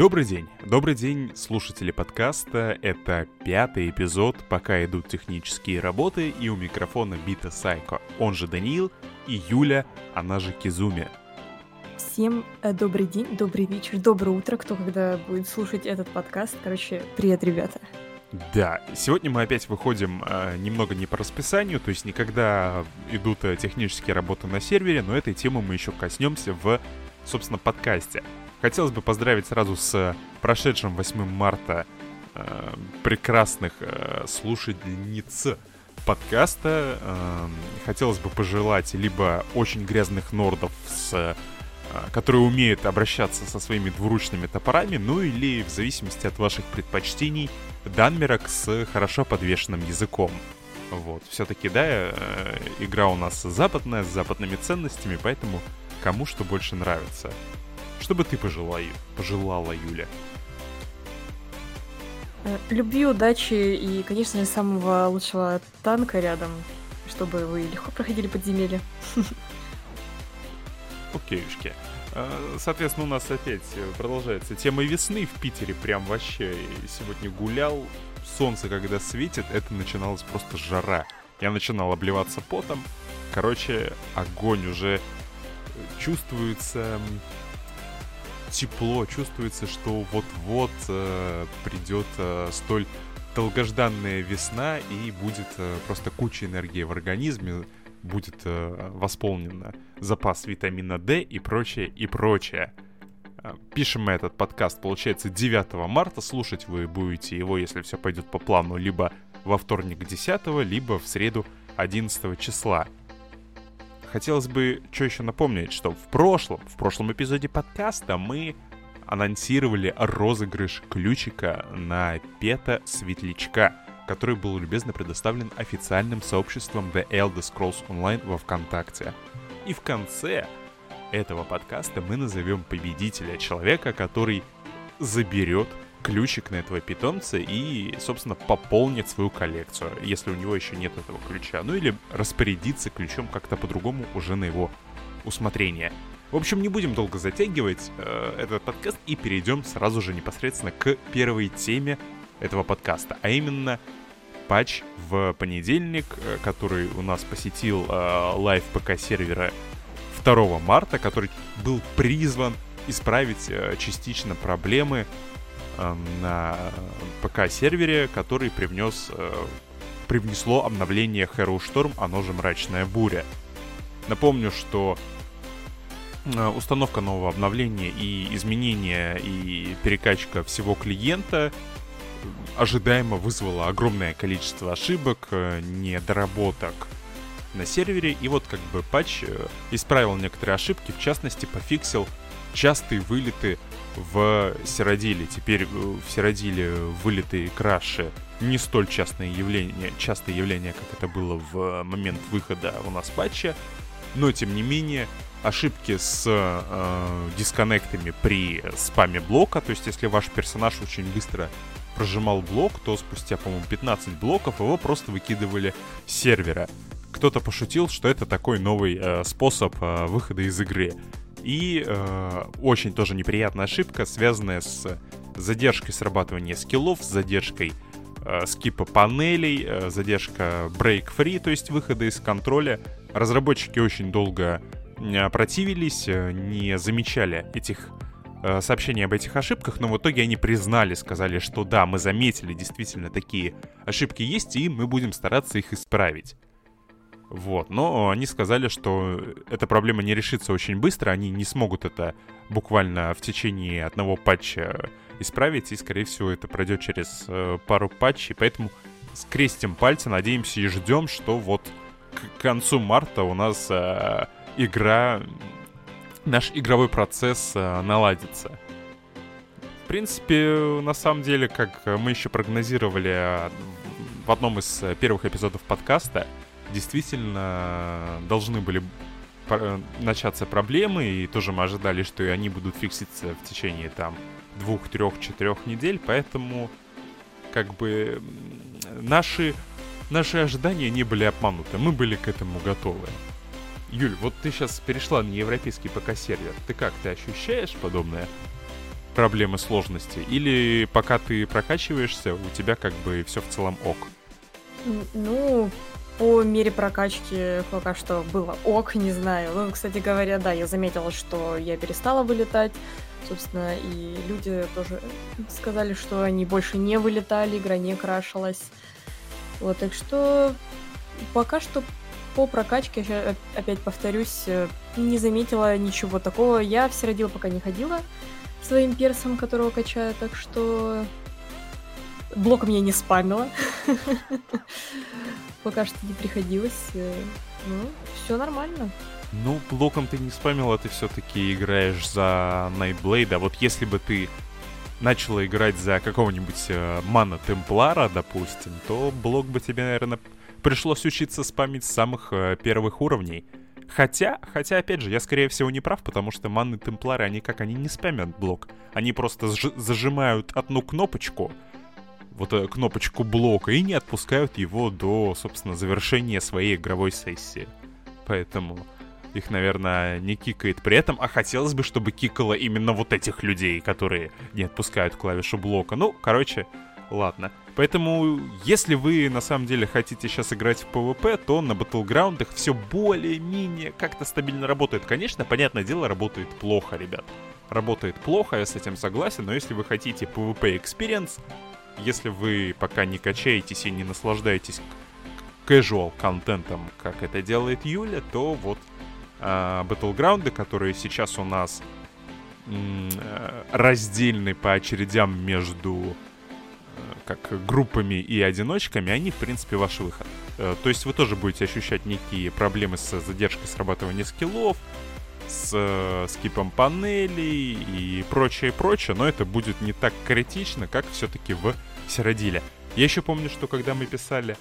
Добрый день. Добрый день, слушатели подкаста. Это пятый эпизод, пока идут технические работы, и у микрофона Бита Сайко, он же Даниил, и Юля, она же Кизуми. Всем э, добрый день, добрый вечер, доброе утро, кто когда будет слушать этот подкаст. Короче, привет, ребята. Да, сегодня мы опять выходим э, немного не по расписанию, то есть никогда идут э, технические работы на сервере, но этой темы мы еще коснемся в, собственно, подкасте. Хотелось бы поздравить сразу с прошедшим 8 марта э, прекрасных э, слушательниц подкаста. Э, хотелось бы пожелать либо очень грязных нордов, с, э, которые умеют обращаться со своими двуручными топорами, ну или в зависимости от ваших предпочтений, данмерок с хорошо подвешенным языком. Вот, все-таки, да, э, игра у нас западная, с западными ценностями, поэтому кому что больше нравится. Что бы ты пожелала, пожелала Юля? Э, любви, удачи и, конечно, самого лучшего танка рядом, чтобы вы легко проходили подземелье. Окейшки. А, соответственно, у нас опять продолжается тема весны в Питере. Прям вообще сегодня гулял. Солнце, когда светит, это начиналась просто жара. Я начинал обливаться потом. Короче, огонь уже чувствуется тепло, чувствуется, что вот-вот э, придет э, столь долгожданная весна и будет э, просто куча энергии в организме, будет э, восполнен запас витамина D и прочее, и прочее. Э, пишем мы этот подкаст, получается, 9 марта. Слушать вы будете его, если все пойдет по плану, либо во вторник 10, либо в среду 11 числа хотелось бы что еще напомнить, что в прошлом, в прошлом эпизоде подкаста мы анонсировали розыгрыш ключика на Пета Светлячка, который был любезно предоставлен официальным сообществом The Elder Scrolls Online во Вконтакте. И в конце этого подкаста мы назовем победителя, человека, который заберет ключик на этого питомца и, собственно, пополнит свою коллекцию, если у него еще нет этого ключа. Ну или распорядиться ключом как-то по-другому уже на его усмотрение. В общем, не будем долго затягивать э, этот подкаст и перейдем сразу же непосредственно к первой теме этого подкаста, а именно патч в понедельник, э, который у нас посетил э, live ПК сервера 2 марта, который был призван исправить э, частично проблемы на ПК-сервере, который привнес, э, привнесло обновление Harrowstorm, оно же Мрачная Буря. Напомню, что э, установка нового обновления и изменение и перекачка всего клиента ожидаемо вызвала огромное количество ошибок, э, недоработок на сервере. И вот как бы патч исправил некоторые ошибки, в частности пофиксил частые вылеты в Сиродиле. Теперь э, в Сиродиле вылеты краши не столь частное явление, частое явление, как это было в момент выхода у нас патча, но тем не менее ошибки с э, дисконнектами при спаме блока, то есть если ваш персонаж очень быстро прожимал блок, то спустя, по-моему, 15 блоков его просто выкидывали с сервера. Кто-то пошутил, что это такой новый э, способ э, выхода из игры. И э, очень тоже неприятная ошибка, связанная с задержкой срабатывания скиллов, с задержкой э, скипа панелей, э, задержка break-free, то есть выхода из контроля. Разработчики очень долго э, противились, э, не замечали этих э, сообщений об этих ошибках, но в итоге они признали, сказали, что да, мы заметили, действительно такие ошибки есть, и мы будем стараться их исправить. Вот, но они сказали, что эта проблема не решится очень быстро, они не смогут это буквально в течение одного патча исправить, и, скорее всего, это пройдет через э, пару патчей, поэтому скрестим пальцы, надеемся и ждем, что вот к концу марта у нас э, игра, наш игровой процесс э, наладится. В принципе, на самом деле, как мы еще прогнозировали э, в одном из первых эпизодов подкаста, действительно должны были начаться проблемы, и тоже мы ожидали, что и они будут фикситься в течение там двух, трех, четырех недель, поэтому как бы наши, наши ожидания не были обмануты, мы были к этому готовы. Юль, вот ты сейчас перешла на европейский ПК-сервер, ты как, ты ощущаешь подобное? проблемы сложности? Или пока ты прокачиваешься, у тебя как бы все в целом ок? Ну, по мере прокачки пока что было ок, не знаю. Ну, кстати говоря, да, я заметила, что я перестала вылетать. Собственно, и люди тоже сказали, что они больше не вылетали, игра не крашилась. Вот, так что пока что по прокачке, опять повторюсь, э, не заметила ничего такого. Я в Сиродил пока не ходила своим персом, которого качаю, так что блок меня не спамила. Пока что не приходилось. Э, ну, все нормально. Ну, блоком ты не спамила, ты все-таки играешь за Nightblade. А вот если бы ты начала играть за какого-нибудь э, Мана Темплара, допустим, то блок бы тебе, наверное, пришлось учиться спамить с самых э, первых уровней. Хотя, хотя, опять же, я, скорее всего, не прав, потому что манны темплары, они как, они не спамят блок. Они просто зажимают одну кнопочку, вот э, кнопочку блока, и не отпускают его до, собственно, завершения своей игровой сессии. Поэтому их, наверное, не кикает при этом, а хотелось бы, чтобы кикало именно вот этих людей, которые не отпускают клавишу блока. Ну, короче, ладно. Поэтому, если вы на самом деле хотите сейчас играть в PvP, то на Battleground все более-менее как-то стабильно работает. Конечно, понятное дело, работает плохо, ребят. Работает плохо, я с этим согласен, но если вы хотите PvP Experience, если вы пока не качаетесь и не наслаждаетесь casual контентом, как это делает Юля, то вот э, Battleground, которые сейчас у нас э, раздельны по очередям между как группами и одиночками, они, в принципе, ваш выход. Э, то есть вы тоже будете ощущать некие проблемы с задержкой срабатывания скиллов, с э, скипом панелей и прочее, прочее, но это будет не так критично, как все-таки в Сиродиле. Я еще помню, что когда мы писали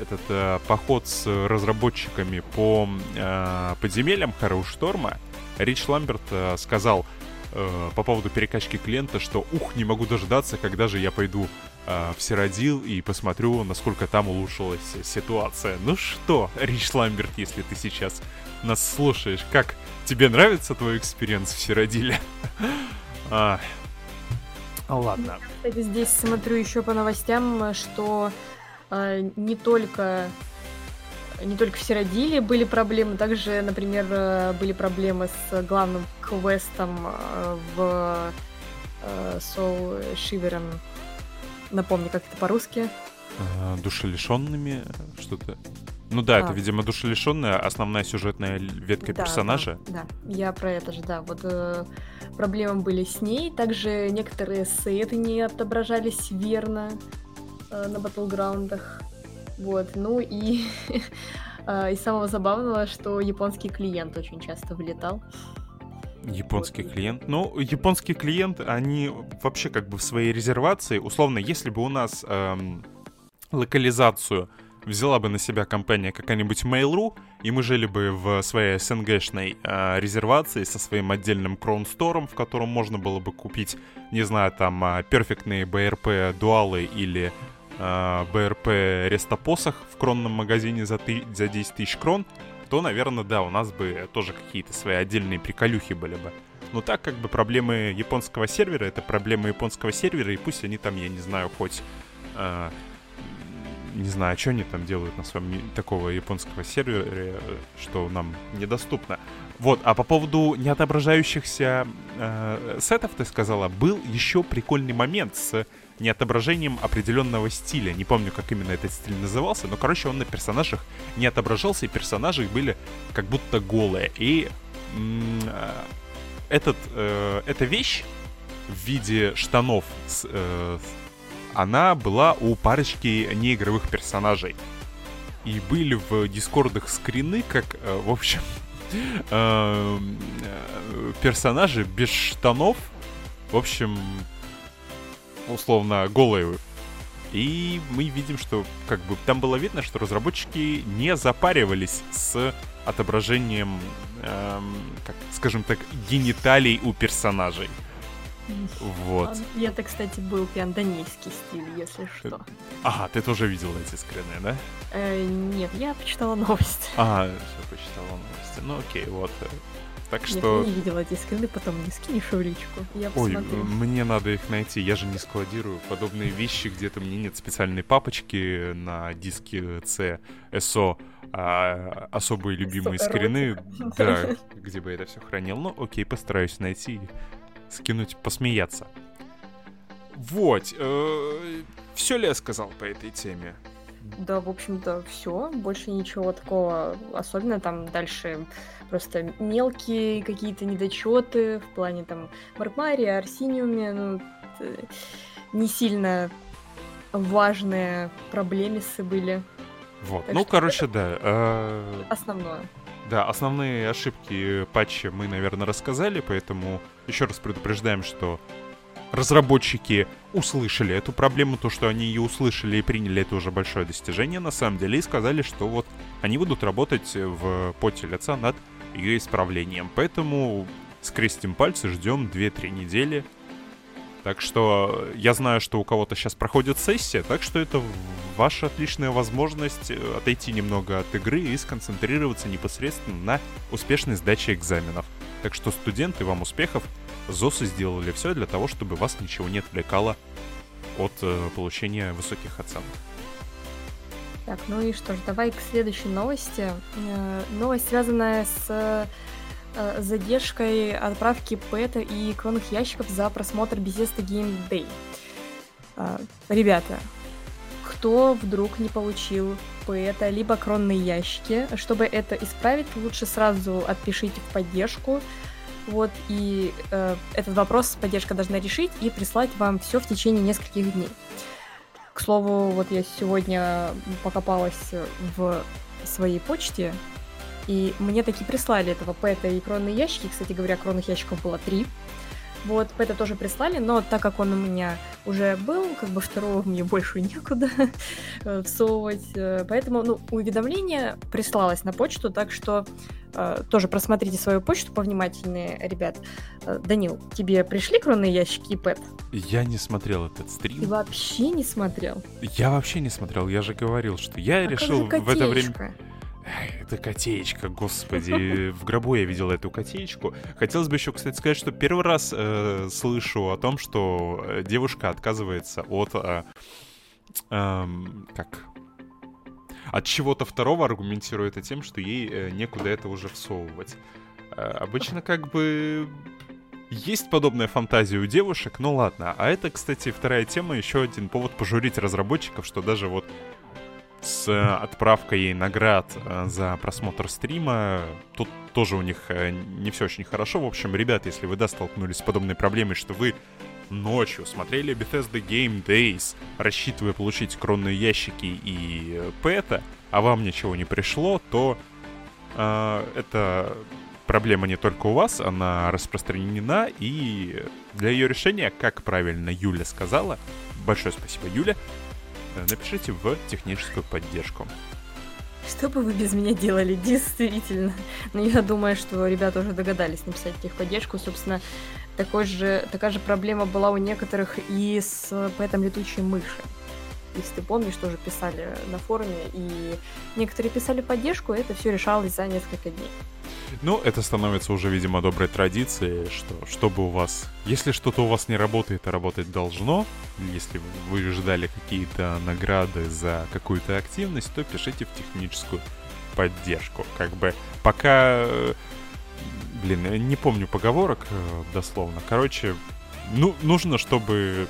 этот э, поход с разработчиками по э, подземельям Шторма, Рич Ламберт э, сказал, э, по поводу перекачки клиента, что ух, не могу дождаться, когда же я пойду э, в Сиродил и посмотрю, насколько там улучшилась ситуация. Ну что, Рич Ламберт, если ты сейчас нас слушаешь, как тебе нравится твой experience в Сиродиле? а, ладно. Я, кстати, здесь смотрю еще по новостям, что э, не только не только в Сиродиле были проблемы, также, например, э, были проблемы с главным квестом э, в э, Soul Shiveren. Напомни, как это по-русски. Душелишенными что-то. Ну да, а. это, видимо, душелишенная основная сюжетная ветка да, персонажа. Да, да, я про это же, да. Вот э, проблемы были с ней. Также некоторые сеты не отображались верно э, на батлграундах. Вот, ну и а, из самого забавного, что японский клиент очень часто вылетал. Японский вот. клиент. Ну, японский клиент, они вообще как бы в своей резервации, условно, если бы у нас эм, локализацию взяла бы на себя компания какая-нибудь Mail.ru, и мы жили бы в своей СНГшной э, резервации со своим отдельным кроунстором, в котором можно было бы купить, не знаю, там, э, перфектные BRP дуалы или э, БРП Рестопосах в кронном магазине за, ты, за 10 тысяч крон, то, наверное, да, у нас бы тоже какие-то свои отдельные приколюхи были бы. Но так как бы проблемы японского сервера, это проблемы японского сервера, и пусть они там, я не знаю, хоть... Э, не знаю, что они там делают на своем такого японского сервера, что нам недоступно. Вот, а по поводу неотображающихся э, сетов, ты сказала, был еще прикольный момент с не отображением определенного стиля. Не помню, как именно этот стиль назывался, но, короче, он на персонажах не отображался, и персонажи были как будто голые. И э, этот, э, эта вещь в виде штанов, с, э, она была у парочки неигровых персонажей. И были в дискордах скрины, как, э, в общем, э, э, персонажи без штанов, в общем, условно голые. И мы видим, что как бы там было видно, что разработчики не запаривались с отображением, эм, как, скажем так, гениталий у персонажей. Вот. И это, кстати, был прям данийский стиль, если что. Ага, ты тоже видел эти скрины, да? Э, нет, я почитала новости. Ага, все почитала новости. Ну окей, вот. Так что... Я не видела эти скрины, потом не скинешь в личку. Я Ой, мне надо их найти, я же не складирую подобные вещи, где-то мне нет специальной папочки на диске C, SO, а особые любимые скрины, да, где бы я это все хранил. Ну, окей, постараюсь найти скинуть, посмеяться. Вот, все ли я сказал по этой теме? Да, в общем-то, все. Больше ничего такого особенно там дальше просто мелкие какие-то недочеты в плане там Маркмаре, Арсиниуме, ну, э, не сильно важные проблемисы были. Вот, Так ну, что короче, да. э, Основное. Да, основные ошибки патча мы, наверное, рассказали, поэтому еще раз предупреждаем, что разработчики услышали эту проблему, то, что они ее услышали и приняли, это уже большое достижение на самом деле, и сказали, что вот они будут работать в поте лица над ее исправлением. Поэтому скрестим пальцы, ждем 2-3 недели. Так что я знаю, что у кого-то сейчас проходит сессия, так что это ваша отличная возможность э, отойти немного от игры и сконцентрироваться непосредственно на успешной сдаче экзаменов. Так что студенты, вам успехов. ЗОСы сделали все для того, чтобы вас ничего не отвлекало от э, получения высоких оценок. Так, ну и что ж, давай к следующей новости. Э, Новость, связанная с э, задержкой отправки пэта и кронных ящиков за просмотр Bethesda Game Day. А, Ребята, кто вдруг не получил пэта, либо кронные ящики, чтобы это исправить, лучше сразу отпишите в поддержку. Вот, и э, этот вопрос поддержка должна решить и прислать вам все в течение нескольких дней. К слову, вот я сегодня покопалась в своей почте, и мне таки прислали этого пэта и кронные ящики. Кстати говоря, кронных ящиков было три. Вот, пэта тоже прислали, но так как он у меня уже был, как бы второго мне больше некуда всовывать. э, Поэтому, ну, уведомление прислалось на почту, так что э, тоже просмотрите свою почту повнимательнее, ребят. Э, Данил, тебе пришли кронные ящики и пэт? Я не смотрел этот Ты стрим. вообще не смотрел? Я вообще не смотрел, я же говорил, что я А решил в это время... Это котеечка, господи. В гробу я видел эту котеечку. Хотелось бы еще, кстати, сказать, что первый раз э, слышу о том, что э, девушка отказывается от... э, эм, как? От чего-то второго аргументируя это тем, что ей э, некуда это уже всовывать. Э, обычно как бы есть подобная фантазия у девушек, ну ладно. А это, кстати, вторая тема, еще один повод пожурить разработчиков, что даже вот с э, отправкой наград э, за просмотр стрима. Тут тоже у них э, не все очень хорошо. В общем, ребят, если вы, да, столкнулись с подобной проблемой, что вы ночью смотрели Bethesda Game Days, рассчитывая получить кронные ящики и пэта, а вам ничего не пришло, то э, это проблема не только у вас, она распространена, и для ее решения, как правильно Юля сказала, большое спасибо, Юля, напишите в техническую поддержку. Что бы вы без меня делали, действительно. Но я думаю, что ребята уже догадались написать техподдержку. Собственно, такой же, такая же проблема была у некоторых и с поэтом летучей мыши. Если ты помнишь, тоже писали на форуме, и некоторые писали поддержку, и это все решалось за несколько дней. Ну, это становится уже, видимо, доброй традицией, что чтобы у вас... Если что-то у вас не работает, а работать должно, если вы ждали какие-то награды за какую-то активность, то пишите в техническую поддержку. Как бы пока... Блин, не помню поговорок э, дословно. Короче, ну, нужно, чтобы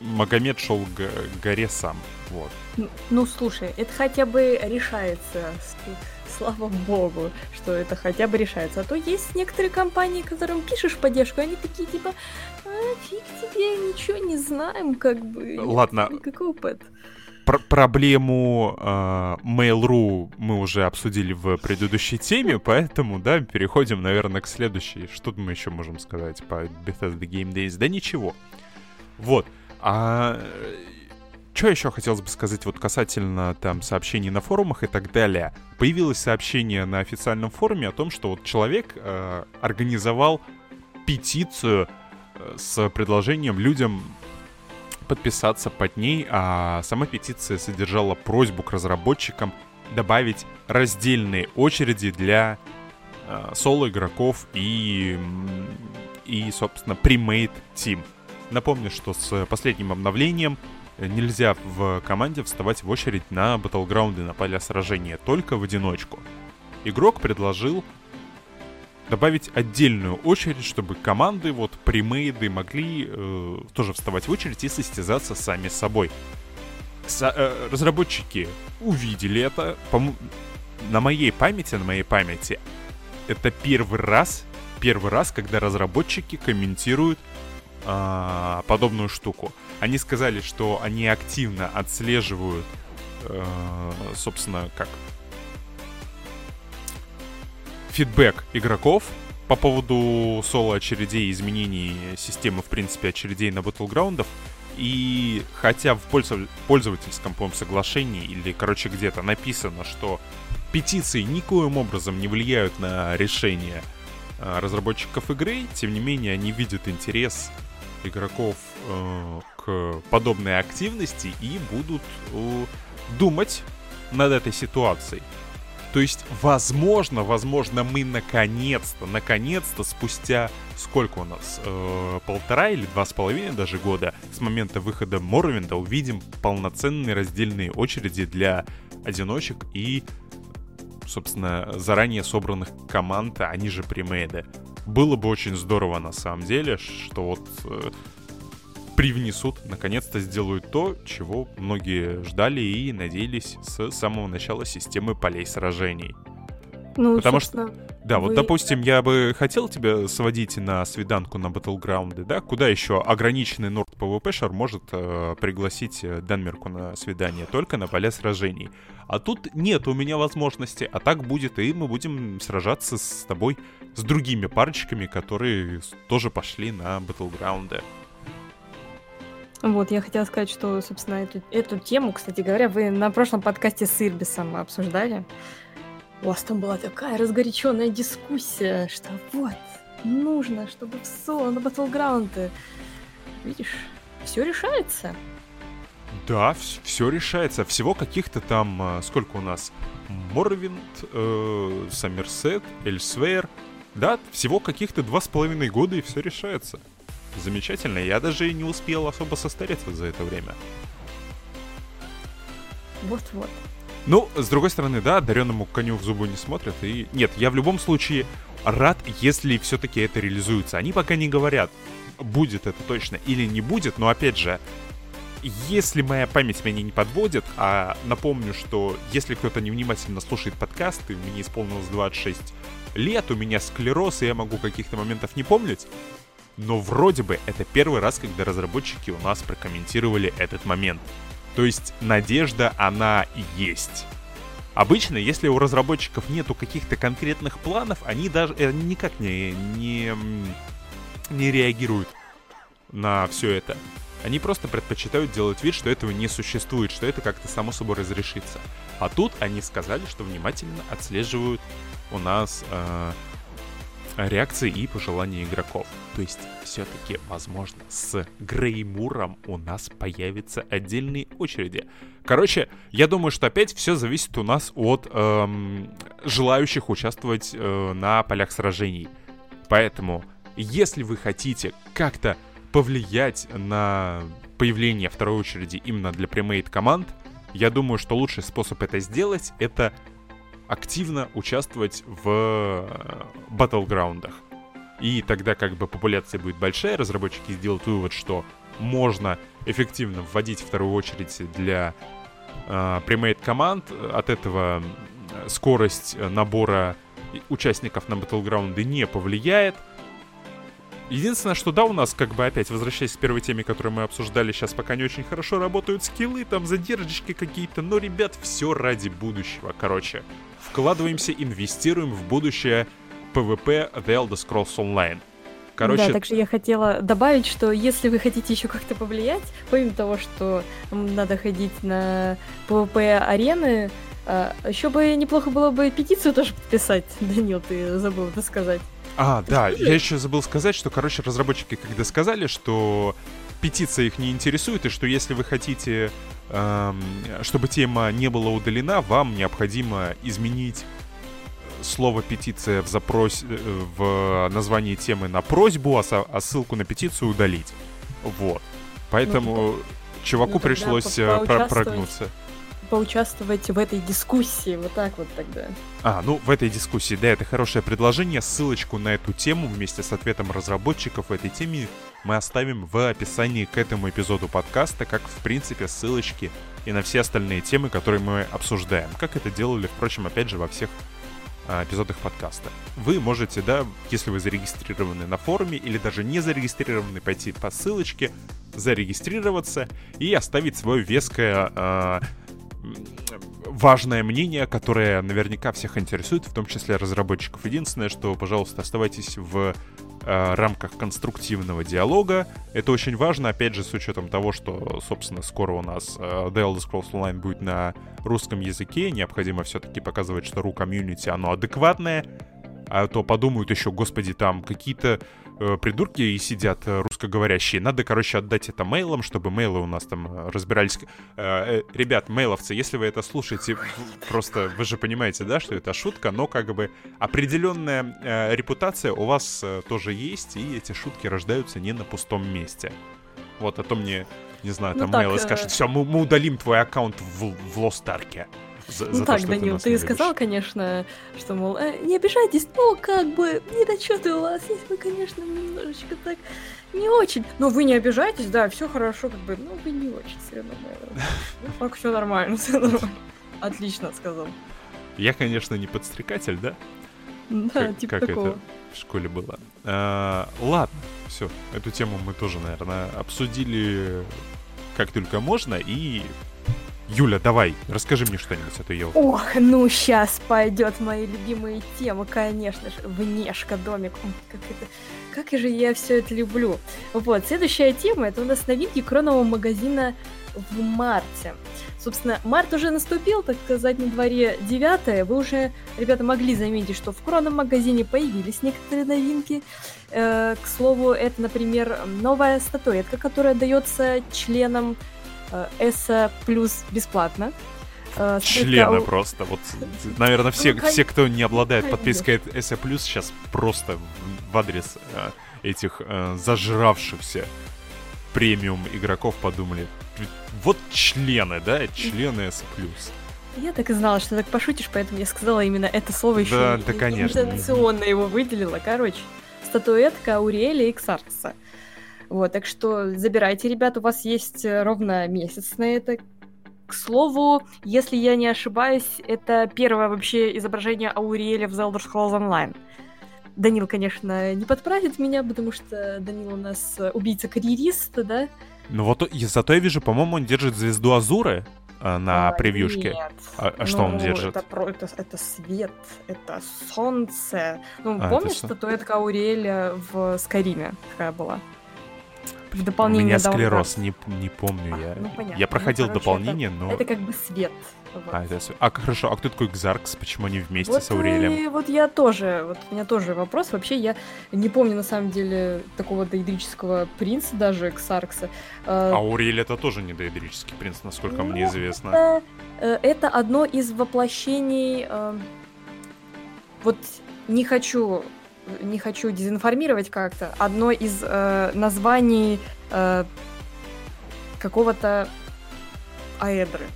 Магомед шел к горе сам. Вот. Ну, Ну, слушай, это хотя бы решается. Слава богу, что это хотя бы решается. А то есть некоторые компании, которым пишешь поддержку, они такие типа, а, фиг тебе, ничего не знаем, как бы. Ладно. Никакого пэт. Пр- проблему э, Mail.ru мы уже обсудили в предыдущей теме, поэтому, да, переходим, наверное, к следующей. Что мы еще можем сказать по Bethesda Game Days? Да ничего. Вот. А что еще хотелось бы сказать вот касательно там сообщений на форумах и так далее? Появилось сообщение на официальном форуме о том, что вот человек э, организовал петицию э, с предложением людям подписаться под ней, а сама петиция содержала просьбу к разработчикам добавить раздельные очереди для э, соло-игроков и, и, собственно, премейт тим. Напомню, что с последним обновлением нельзя в команде вставать в очередь на батлграунды, на поля сражения, только в одиночку. Игрок предложил добавить отдельную очередь, чтобы команды, вот премейды, могли э, тоже вставать в очередь и состязаться сами с собой. Со, э, разработчики увидели это. По на моей памяти, на моей памяти, это первый раз, первый раз, когда разработчики комментируют э, подобную штуку. Они сказали, что они активно отслеживают, э, собственно, как фидбэк игроков по поводу соло-очередей, изменений системы, в принципе, очередей на Battlegrounds. И хотя в пользовательском, по соглашении или, короче, где-то написано, что петиции никоим образом не влияют на решение а, разработчиков игры, тем не менее они видят интерес игроков э, к подобной активности и будут э, думать над этой ситуацией. То есть, возможно, возможно, мы наконец-то, наконец-то, спустя сколько у нас, э, полтора или два с половиной даже года с момента выхода Морвинда увидим полноценные раздельные очереди для одиночек и, собственно, заранее собранных команд, а они же премейды. Было бы очень здорово на самом деле, что вот э, привнесут, наконец-то сделают то, чего многие ждали и надеялись с самого начала системы полей сражений. Ну, Потому что, да, вы... вот, допустим, я бы хотел тебя сводить на свиданку на Батлграунды, да, куда еще ограниченный Норд PvP-шер может э, пригласить э, Денмерку на свидание, только на поле сражений. А тут нет у меня возможности, а так будет, и мы будем сражаться с тобой, с другими парочками, которые тоже пошли на Батлграунды. Вот, я хотела сказать, что, собственно, эту, эту тему, кстати говоря, вы на прошлом подкасте с Ирбисом обсуждали. У вас там была такая разгоряченная дискуссия, что вот, нужно, чтобы в соло на батлграунды. Видишь, все решается. Да, все решается. Всего каких-то там, а, сколько у нас? Морвинд, э, Сомерсет, Эльсвейр. Да, всего каких-то два с половиной года и все решается замечательно. Я даже не успел особо состареться за это время. Вот-вот. Ну, с другой стороны, да, одаренному коню в зубы не смотрят. И нет, я в любом случае рад, если все-таки это реализуется. Они пока не говорят, будет это точно или не будет, но опять же, если моя память меня не подводит, а напомню, что если кто-то невнимательно слушает подкасты, мне исполнилось 26 лет, у меня склероз, и я могу каких-то моментов не помнить, но вроде бы это первый раз, когда разработчики у нас прокомментировали этот момент. То есть надежда, она есть. Обычно, если у разработчиков нету каких-то конкретных планов, они даже они э, никак не, не, не реагируют на все это. Они просто предпочитают делать вид, что этого не существует, что это как-то само собой разрешится. А тут они сказали, что внимательно отслеживают у нас э, реакции и пожелания игроков. То есть все-таки, возможно, с Греймуром у нас появятся отдельные очереди. Короче, я думаю, что опять все зависит у нас от эм, желающих участвовать э, на полях сражений. Поэтому, если вы хотите как-то повлиять на появление второй очереди именно для премейт команд, я думаю, что лучший способ это сделать — это активно участвовать в э, батлграундах. И тогда как бы популяция будет большая, разработчики сделают вывод, что можно эффективно вводить вторую очередь для э, премейт команд. От этого скорость набора участников на батлграунды не повлияет. Единственное, что да, у нас, как бы опять, возвращаясь к первой теме, которую мы обсуждали, сейчас пока не очень хорошо работают скиллы, там задержки какие-то, но, ребят, все ради будущего, короче вкладываемся, инвестируем в будущее PvP The Elder Scrolls Online. Короче... Да, также я хотела добавить, что если вы хотите еще как-то повлиять, помимо того, что надо ходить на PvP-арены, а, еще бы неплохо было бы петицию тоже подписать. Данил, ты забыл это сказать. А, да, я еще забыл сказать, что, короче, разработчики когда сказали, что петиция их не интересует, и что если вы хотите чтобы тема не была удалена, вам необходимо изменить слово петиция в запросе, э, в названии темы на просьбу, а, со- а ссылку на петицию удалить. Вот. Поэтому Ну, чуваку ну, пришлось по- э, прогнуться. Поучаствовать в этой дискуссии, вот так вот тогда. А, ну в этой дискуссии, да, это хорошее предложение. Ссылочку на эту тему вместе с ответом разработчиков в этой теме мы оставим в описании к этому эпизоду подкаста, как в принципе ссылочки и на все остальные темы, которые мы обсуждаем. Как это делали, впрочем, опять же, во всех а, эпизодах подкаста. Вы можете, да, если вы зарегистрированы на форуме или даже не зарегистрированы, пойти по ссылочке, зарегистрироваться и оставить свое веское м, важное мнение, которое наверняка всех интересует, в том числе разработчиков. Единственное, что, пожалуйста, оставайтесь в э, рамках конструктивного диалога. Это очень важно, опять же, с учетом того, что, собственно, скоро у нас э, The Elder Scrolls Online будет на русском языке. Необходимо все-таки показывать, что ру комьюнити, оно адекватное. А то подумают еще, господи, там какие-то придурки и сидят э, русскоговорящие. Надо, короче, отдать это мейлом, чтобы мейлы у нас там э, разбирались. Э, э, ребят, мейловцы, если вы это слушаете, просто вы же понимаете, да, что это шутка, но как бы определенная э, репутация у вас э, тоже есть, и эти шутки рождаются не на пустом месте. Вот, а то мне, не знаю, Ну там так, мейлы э, скажут, все, мы, мы удалим твой аккаунт в, в Лостарке. За, Ну за то, так, ты Данил, ты, не сказал, конечно, что, мол, «Э, не обижайтесь, но как бы недочеты у вас есть, вы, конечно, немножечко так не очень. Но вы не обижайтесь, да, все хорошо, как бы, ну вы не очень все равно. наверное. Ну, Так, все нормально, все нормально. Отлично сказал. Я, конечно, не подстрекатель, да? Да, Как- типа как такого. это в школе было. А, ладно, все, эту тему мы тоже, наверное, обсудили как только можно. И Юля, давай, расскажи мне что-нибудь, а то я... Ох, ну сейчас пойдет мои любимые темы, конечно же. Внешка, домик. М, Как это... Как же я все это люблю. Вот, следующая тема это у нас новинки кронового магазина в марте. Собственно, март уже наступил, так сказать, на дворе 9 Вы уже, ребята, могли заметить, что в кроном магазине появились некоторые новинки. Э, к слову, это, например, новая статуэтка, которая дается членам э, ESA плюс бесплатно. Э, статуэтка Члены у- просто. Вот, наверное, все, Ну, все, кто не обладает подпиской СА+, сейчас просто в- адрес э, этих зажравшихся премиум игроков подумали. Вот члены, да, члены СА+. Я так и знала, что ты так пошутишь, поэтому я сказала именно это слово еще. Да, да, конечно. Интонационно его выделила. Короче, статуэтка Ауриэля и Ксаркса. Вот, так что забирайте, ребят, у вас есть э, ровно месяц на это. К слову, если я не ошибаюсь, это первое вообще изображение Ауриэля в The Elder Scrolls Online. Данил, конечно, не подправит меня, потому что Данил у нас э, убийца-карьерист, да? Ну вот зато я вижу, по-моему, он держит звезду Азуры э, на А, превьюшке. нет. А, а что он Ну, держит? Это, про- это, это свет, это солнце. Ну, А, помнишь это статуэтка Ауриэля в Скариме какая была? В У дополнение меня Dawn склероз, не, не помню А, я. ну, понятно. Я проходил Ну, короче, дополнение, но... Это как бы свет. Вот. А, это а, хорошо, а кто такой Кзаркс? Почему они вместе Вот, с Аурелием? э, вот я тоже, вот у меня тоже вопрос. Вообще я не помню на самом деле такого доидрического принца даже Ксаркса. Э, А Аурель это тоже не доэдрический принц, насколько мне Ну, известно. Это, э, это одно из воплощений. э, вот не хочу, не хочу дезинформировать как-то. Одно из э, названий э, какого-то аэдры.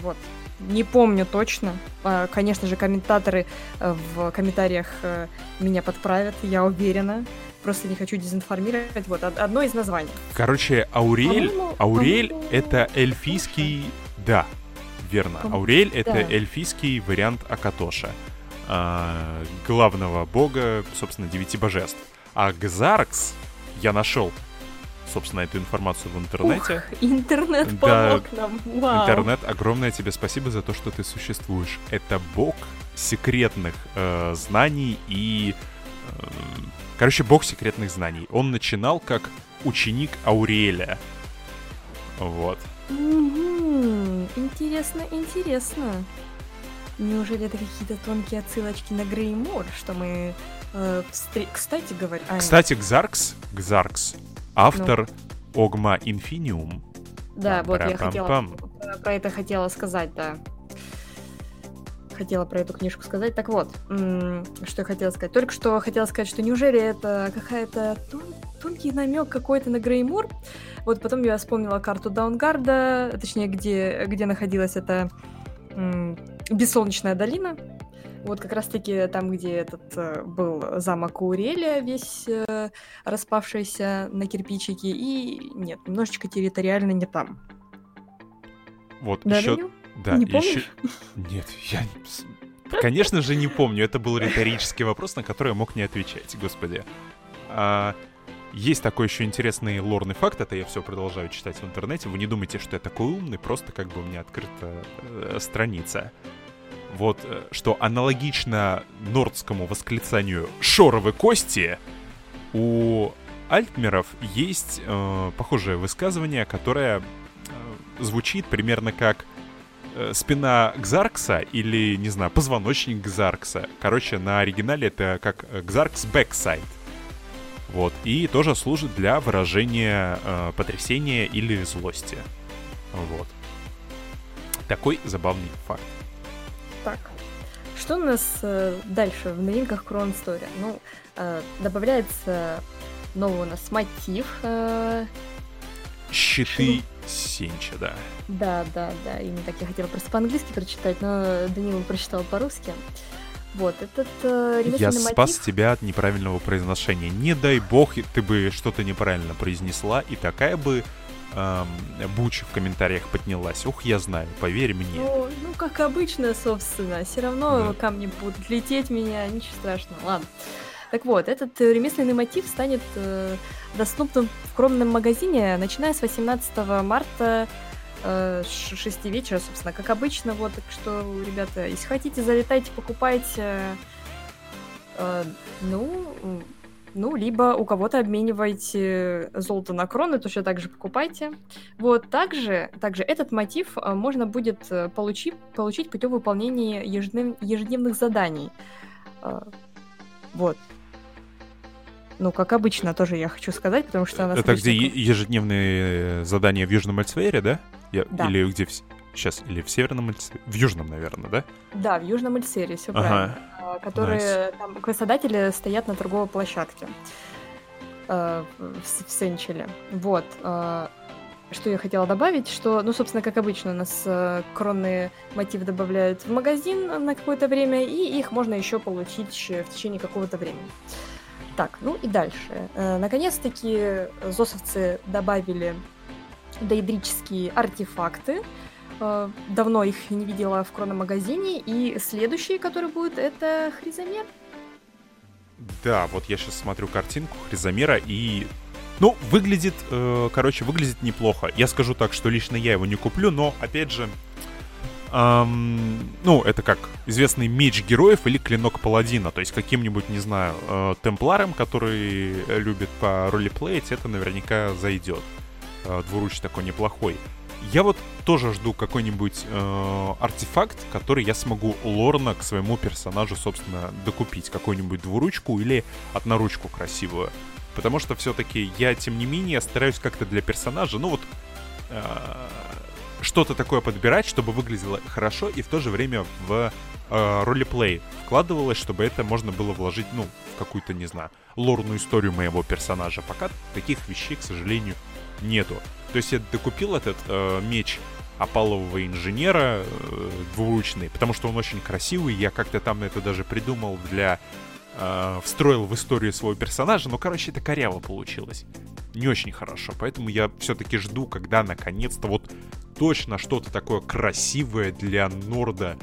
Вот. Не помню точно. А, Конечно же, комментаторы э, в комментариях э, меня подправят, я уверена. Просто не хочу дезинформировать. Вот, од- одно из названий. Короче, Аурель, По-моему- Аурель по-моему- это эльфийский... Да, верно. По-моему, Аурель это эльфийский вариант Акатоша. А, главного бога, собственно, девяти божеств. А Гзаркс я нашел, собственно, эту информацию в интернете. Ух, интернет Да, помог нам. Вау. Интернет, огромное тебе спасибо за то, что ты существуешь. Это бог секретных э, знаний и... э, короче, бог секретных знаний. Он начинал как ученик Ауриэля. Вот. Мгм. Интересно, интересно. Неужели это какие-то тонкие отсылочки на Греймор, что мы... э, встре- Кстати говоря... а. Кстати, Гзаркс, Гзаркс, автор Огма Инфиниум. Да, вот я хотела... Про, про это хотела сказать, да. хотела про эту книжку сказать. Так вот, что я хотела сказать. Только что хотела сказать, что неужели это какая-то тон, тонкий намек какой-то на Греймур. Вот потом я вспомнила карту Даунгарда, точнее, где, где находилась эта бессолнечная долина. Вот как раз-таки там, где этот э, был замок Урелия, весь э, распавшийся на кирпичики. И нет, немножечко территориально не там. Вот да, еще... Данил? Да, не еще... Нет, я... Конечно же, не помню. Это был риторический вопрос, на который я мог не отвечать, господи. А, есть такой еще интересный лорный факт, это я все продолжаю читать в интернете. Вы не думайте, что я такой умный, просто как бы у меня открыта э, страница. Вот, э, что аналогично нордскому восклицанию «шоровы кости», у Альтмеров есть э, похожее высказывание, которое э, звучит примерно как Э, спина Гзаркса или, не знаю, позвоночник Гзаркса. Короче, на оригинале это как Гзаркс Backside. Вот. И тоже служит для выражения э, потрясения или злости. Вот. Такой забавный факт. Так. Что у нас э, дальше в новинках Крон Story? Ну, э, добавляется новый у нас мотив. Э, Щиты Шу... Сенча, да. Да, да, да, именно так я хотела просто по-английски прочитать, но Данила прочитал по-русски. Вот, этот э, Я спас тебя от неправильного произношения. Не дай бог, ты бы что-то неправильно произнесла, и такая бы эм, буча в комментариях поднялась. Ух, я знаю, поверь мне. Ну, ну как обычно, собственно. Все равно да. камни будут лететь меня, ничего страшного. Ладно. Так вот, этот э, ремесленный мотив станет э, доступным в кромном магазине, начиная с 18 марта э, 6 вечера, собственно, как обычно. Вот, так что, ребята, если хотите, залетайте, покупайте. Э, ну, ну, либо у кого-то обменивайте золото на кроны, то точно так же покупайте. Вот, также, также этот мотив э, можно будет э, получить, путем выполнения ежеднев, ежедневных заданий. Вот. Ну, как обычно, тоже я хочу сказать, потому что... она Это где ежедневные задания в Южном Альцвейре, да? Я... Да. Или где... Сейчас, или в Северном Альцвейре? В Южном, наверное, да? Да, в Южном Альцвейре, все ага. правильно. А, которые... Nice. Там квестодатели стоят на торговой площадке э, в, в Сенчеле. Вот. Э, что я хотела добавить, что, ну, собственно, как обычно, у нас э, кронные мотивы добавляют в магазин на какое-то время, и их можно еще получить в течение какого-то времени. Так, ну и дальше. Э, наконец-таки зосовцы добавили дейдрические артефакты. Э, давно их не видела в крономагазине. И следующий, который будет, это Хризомер. Да, вот я сейчас смотрю картинку Хризомера и... Ну, выглядит, э, короче, выглядит неплохо. Я скажу так, что лично я его не куплю, но, опять же, эм, ну, это как известный меч героев или клинок паладина, то есть каким-нибудь, не знаю, э, темпларом, который любит по ролеплеить, это наверняка зайдет. Э, двуручный такой неплохой. Я вот тоже жду какой-нибудь э, артефакт, который я смогу лорно к своему персонажу, собственно, докупить. Какую-нибудь двуручку или одноручку красивую. Потому что все-таки я, тем не менее, стараюсь как-то для персонажа, ну вот, э, что-то такое подбирать, чтобы выглядело хорошо и в то же время в э, ролеплей вкладывалось, чтобы это можно было вложить, ну, в какую-то, не знаю, лорную историю моего персонажа. Пока таких вещей, к сожалению, нету. То есть я докупил этот э, меч опалового инженера э, двуручный, потому что он очень красивый, я как-то там это даже придумал для... Э, встроил в историю своего персонажа, но, короче, это коряво получилось. Не очень хорошо, поэтому я все-таки жду, когда наконец-то вот точно что-то такое красивое для Норда,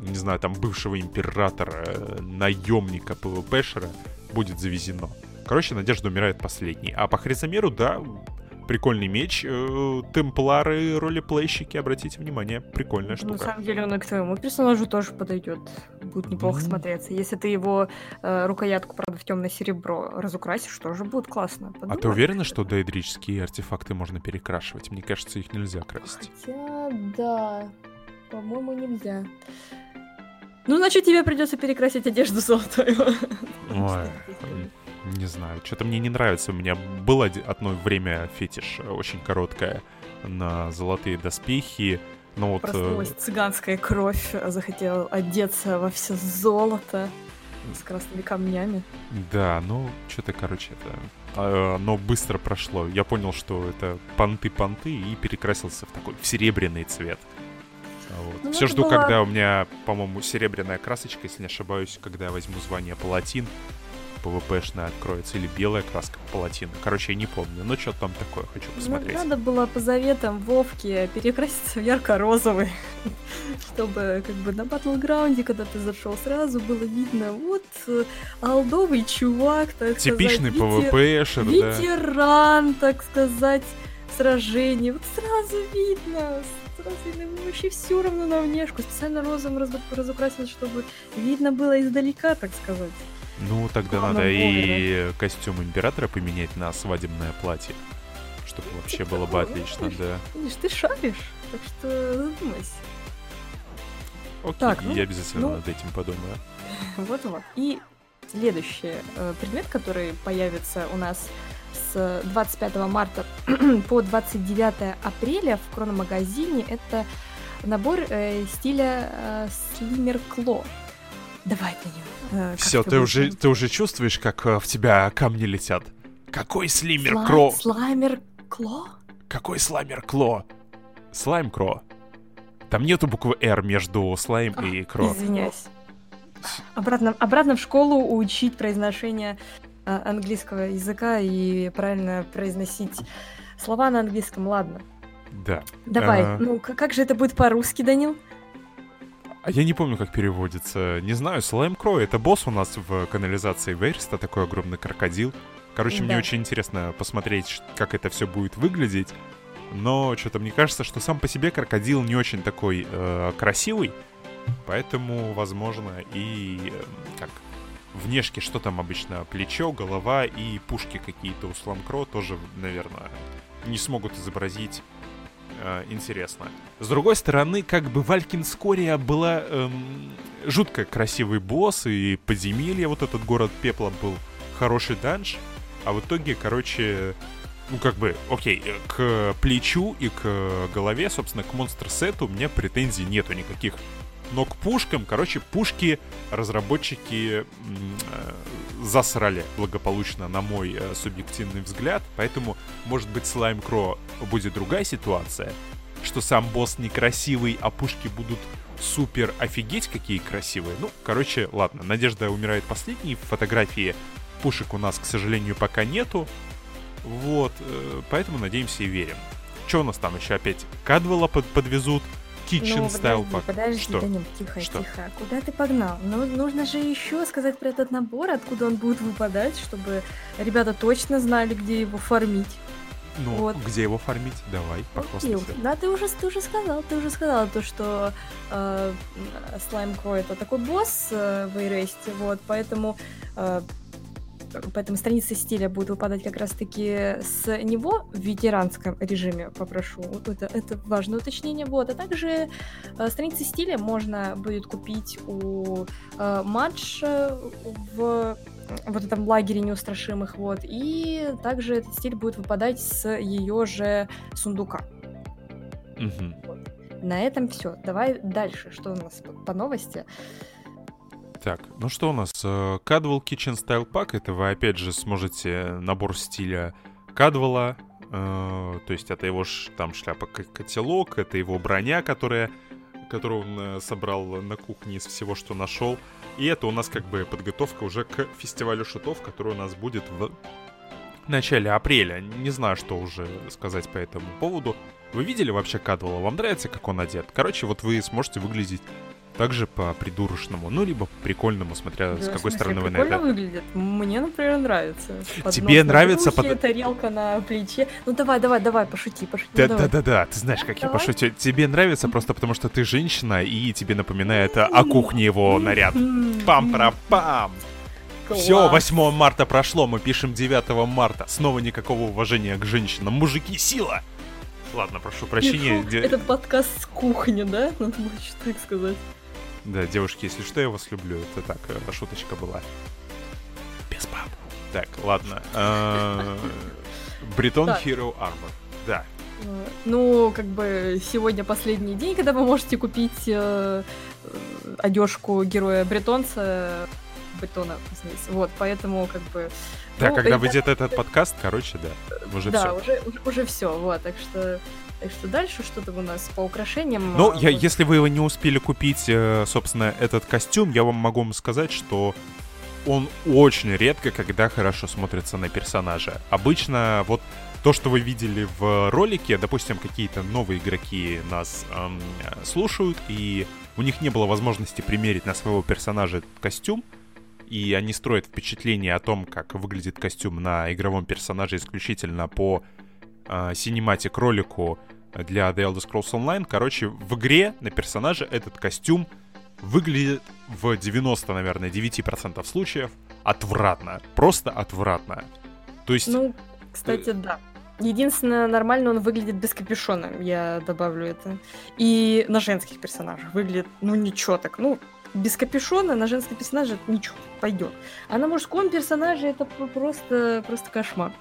не знаю, там бывшего императора, э, наемника ПВПшера будет завезено. Короче, надежда умирает последней. А по Хризомеру, да, прикольный меч. Э, темплары, ролеплейщики, обратите внимание, прикольная штука. На самом деле он и к твоему персонажу тоже подойдет. Будет неплохо mm-hmm. смотреться. Если ты его э, рукоятку, правда, в темное серебро разукрасишь, тоже будет классно. Подумай. А ты уверена, что дейдрические артефакты можно перекрашивать? Мне кажется, их нельзя красить. Хотя, да, по-моему, нельзя. Ну, значит, тебе придется перекрасить одежду золотой. Ой, не знаю, что-то мне не нравится. У меня было одно время фетиш, э, очень короткое, на золотые доспехи. Ну вот... Проснулась цыганская кровь, захотел одеться во все золото с красными камнями. Да, ну, что-то, короче, это... а, Оно быстро прошло. Я понял, что это понты-понты, и перекрасился в такой, в серебряный цвет. Вот. Ну, Все жду, была- когда у меня, по-моему, серебряная красочка, если не ошибаюсь, когда я возьму звание палатин, ПВПшная откроется, или белая краска палатина. Короче, я не помню, но что там такое, хочу Ну, посмотреть. надо было по заветам Вовки перекраситься в ярко-розовый, чтобы как бы на батлграунде, когда ты зашел, сразу было видно, вот э, алдовый чувак, так Типичный сказать, ПВПшер, да. ветеран, так сказать, сражений. Вот сразу видно, сразу видно, ему вообще все равно на внешку. Специально розовым раз- разукрасил, чтобы видно было издалека, так сказать. Ну, тогда Главное, надо и костюм императора поменять на свадебное платье. Чтобы вообще было бы отлично, да. Видишь, ты шаришь, так что задумайся. Окей, Так, ну, я обязательно ну. над этим подумаю. Вот-вот. И следующий э, предмет, который появится у нас с 25 марта по 29 апреля в Крономагазине, это набор э, стиля э, Slimmer Claw. Давай, Данил. э, Все, ты будет? уже, ты уже чувствуешь, как э, в тебя камни летят. Какой слимер Сла- кро? Слаймер Кло? Какой слаймер кло? Слайм кро. Там нету буквы R между слайм А, и кро. Извиняюсь. Обратно, обратно в школу учить произношение э, английского языка и правильно произносить слова на английском. Ладно. Да. Давай, А. ну как же это будет по-русски, Данил? А я не помню, как переводится. Не знаю, слайм кро это босс у нас в канализации Верста, такой огромный крокодил. Короче, мне Да. очень интересно посмотреть, как это все будет выглядеть. Но что-то мне кажется, что сам по себе крокодил не очень такой э, красивый. Поэтому, возможно, и э, как внешки, что там обычно, плечо, голова и пушки какие-то у Сламкро тоже, наверное, не смогут изобразить э, интересно. С другой стороны, как бы Валькинскория была эм, жутко красивый босс, и подземелье, вот этот город пепла был хороший данж, а в итоге, короче, ну как бы, окей, э, к плечу и к голове, собственно, к монстр-сету у меня претензий нету никаких. Но к пушкам, короче, пушки разработчики э, засрали благополучно, на мой э, субъективный взгляд. Поэтому, может быть, Слайм Кро будет другая ситуация, что сам босс некрасивый, а пушки будут супер офигеть какие красивые. Ну, короче, ладно, Надежда умирает последней. Фотографии пушек у нас, к сожалению, пока нету. Вот, э, поэтому надеемся и верим. Что у нас там еще опять? Кадвелла под, подвезут, Kitchen ну, Style подожди, Pack. подожди, Что? Данил, тихо, Что? тихо. Куда ты погнал? Ну, нужно же еще сказать про этот набор, откуда он будет выпадать, чтобы ребята точно знали, где его фармить. Ну, вот. где его фармить? Давай, похвастайся. Да, ты уже, ты уже сказал, ты уже сказала то, что э, Слайм Кро это такой босс э, в Эресте, вот, поэтому э, поэтому страницы стиля будут выпадать как раз-таки с него в ветеранском режиме, попрошу. Вот Это, это важное уточнение. Вот. А также э, страницы стиля можно будет купить у э, матч э, в вот этом лагере неустрашимых, вот, и также этот стиль будет выпадать с ее же сундука. Мгм. На этом все. Давай дальше. Что у нас по новости? Так, ну что у нас? Э, Cadwell Kitchen Style Pack. Это вы опять же сможете набор стиля Кадвелла. э, то есть это его ш- там шляпа к- котелок, это его броня, которая, которую он э, собрал на кухне из всего, что нашел. И это у нас как бы подготовка уже к фестивалю шутов, который у нас будет в начале апреля. Не знаю, что уже сказать по этому поводу. Вы видели вообще Кадвелла? Вам нравится, как он одет? Короче, вот вы сможете выглядеть также по придурочному, ну, либо по прикольному, смотря с Да, в какой смысле, стороны вы на прикольно это... выглядит. Мне, например, нравится. Поднос Тебе нравится под- тарелка на плече. Ну давай, давай, давай, пошути, пошути. ну, давай. Да-да-да-да, ты знаешь, как я Давай. пошутил. Тебе нравится просто потому, что ты женщина, и тебе напоминает о кухне его наряд. М, Пам-пара-пам! класс. Все, 8 марта прошло, мы пишем 9 марта. Снова никакого уважения к женщинам. Мужики, сила! Ладно, прошу прощения. Пишу, де- Этот подкаст с кухни, да? Надо было еще так сказать. Да, девушки, если что, я вас люблю. Это так, э, шуточка была. Без баб. Так, ладно. Э, Бретон Так. Hero Armor. Да. Ну, как бы сегодня последний день, когда вы можете купить э, одежку героя бретонца бетона, вот, поэтому как бы... Да, ну, когда это... выйдет этот подкаст, короче, да, уже да, все. уже, уже, уже все, вот, так что... Так что дальше что-то у нас по украшениям. Ну, я, вот... если вы его не успели купить, э, собственно, этот костюм, я вам могу сказать, что он очень редко, когда хорошо смотрится на персонажа. Обычно вот то, что вы видели в ролике, допустим, какие-то новые игроки нас эм, слушают, и у них не было возможности примерить на своего персонажа костюм, и они строят впечатление о том, как выглядит костюм на игровом персонаже исключительно по синематик ролику для The Elder Scrolls Online. Короче, в игре на персонаже этот костюм выглядит в 90, наверное, 9% случаев отвратно. Просто отвратно. То есть... Ну, кстати, да. Единственное, нормально он выглядит без капюшона, я добавлю это. И на женских персонажах выглядит, ну, ничего так. Ну, без капюшона на женский персонаж ничего, пойдет. А на мужском персонаже это просто, просто кошмар.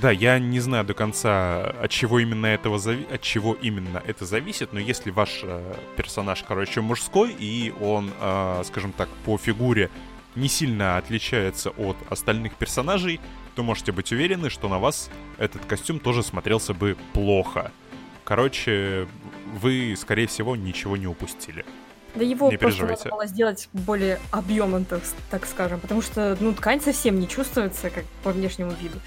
Да, я не знаю до конца, от чего именно этого зави... от чего именно это зависит, но если ваш э, персонаж, короче, мужской, и он, э, скажем так, по фигуре не сильно отличается от остальных персонажей, то можете быть уверены, что на вас этот костюм тоже смотрелся бы плохо. Короче, вы, скорее всего, ничего не упустили. Да его не просто надо было сделать более объемным, так, так скажем, потому что ну, ткань совсем не чувствуется, как по внешнему виду.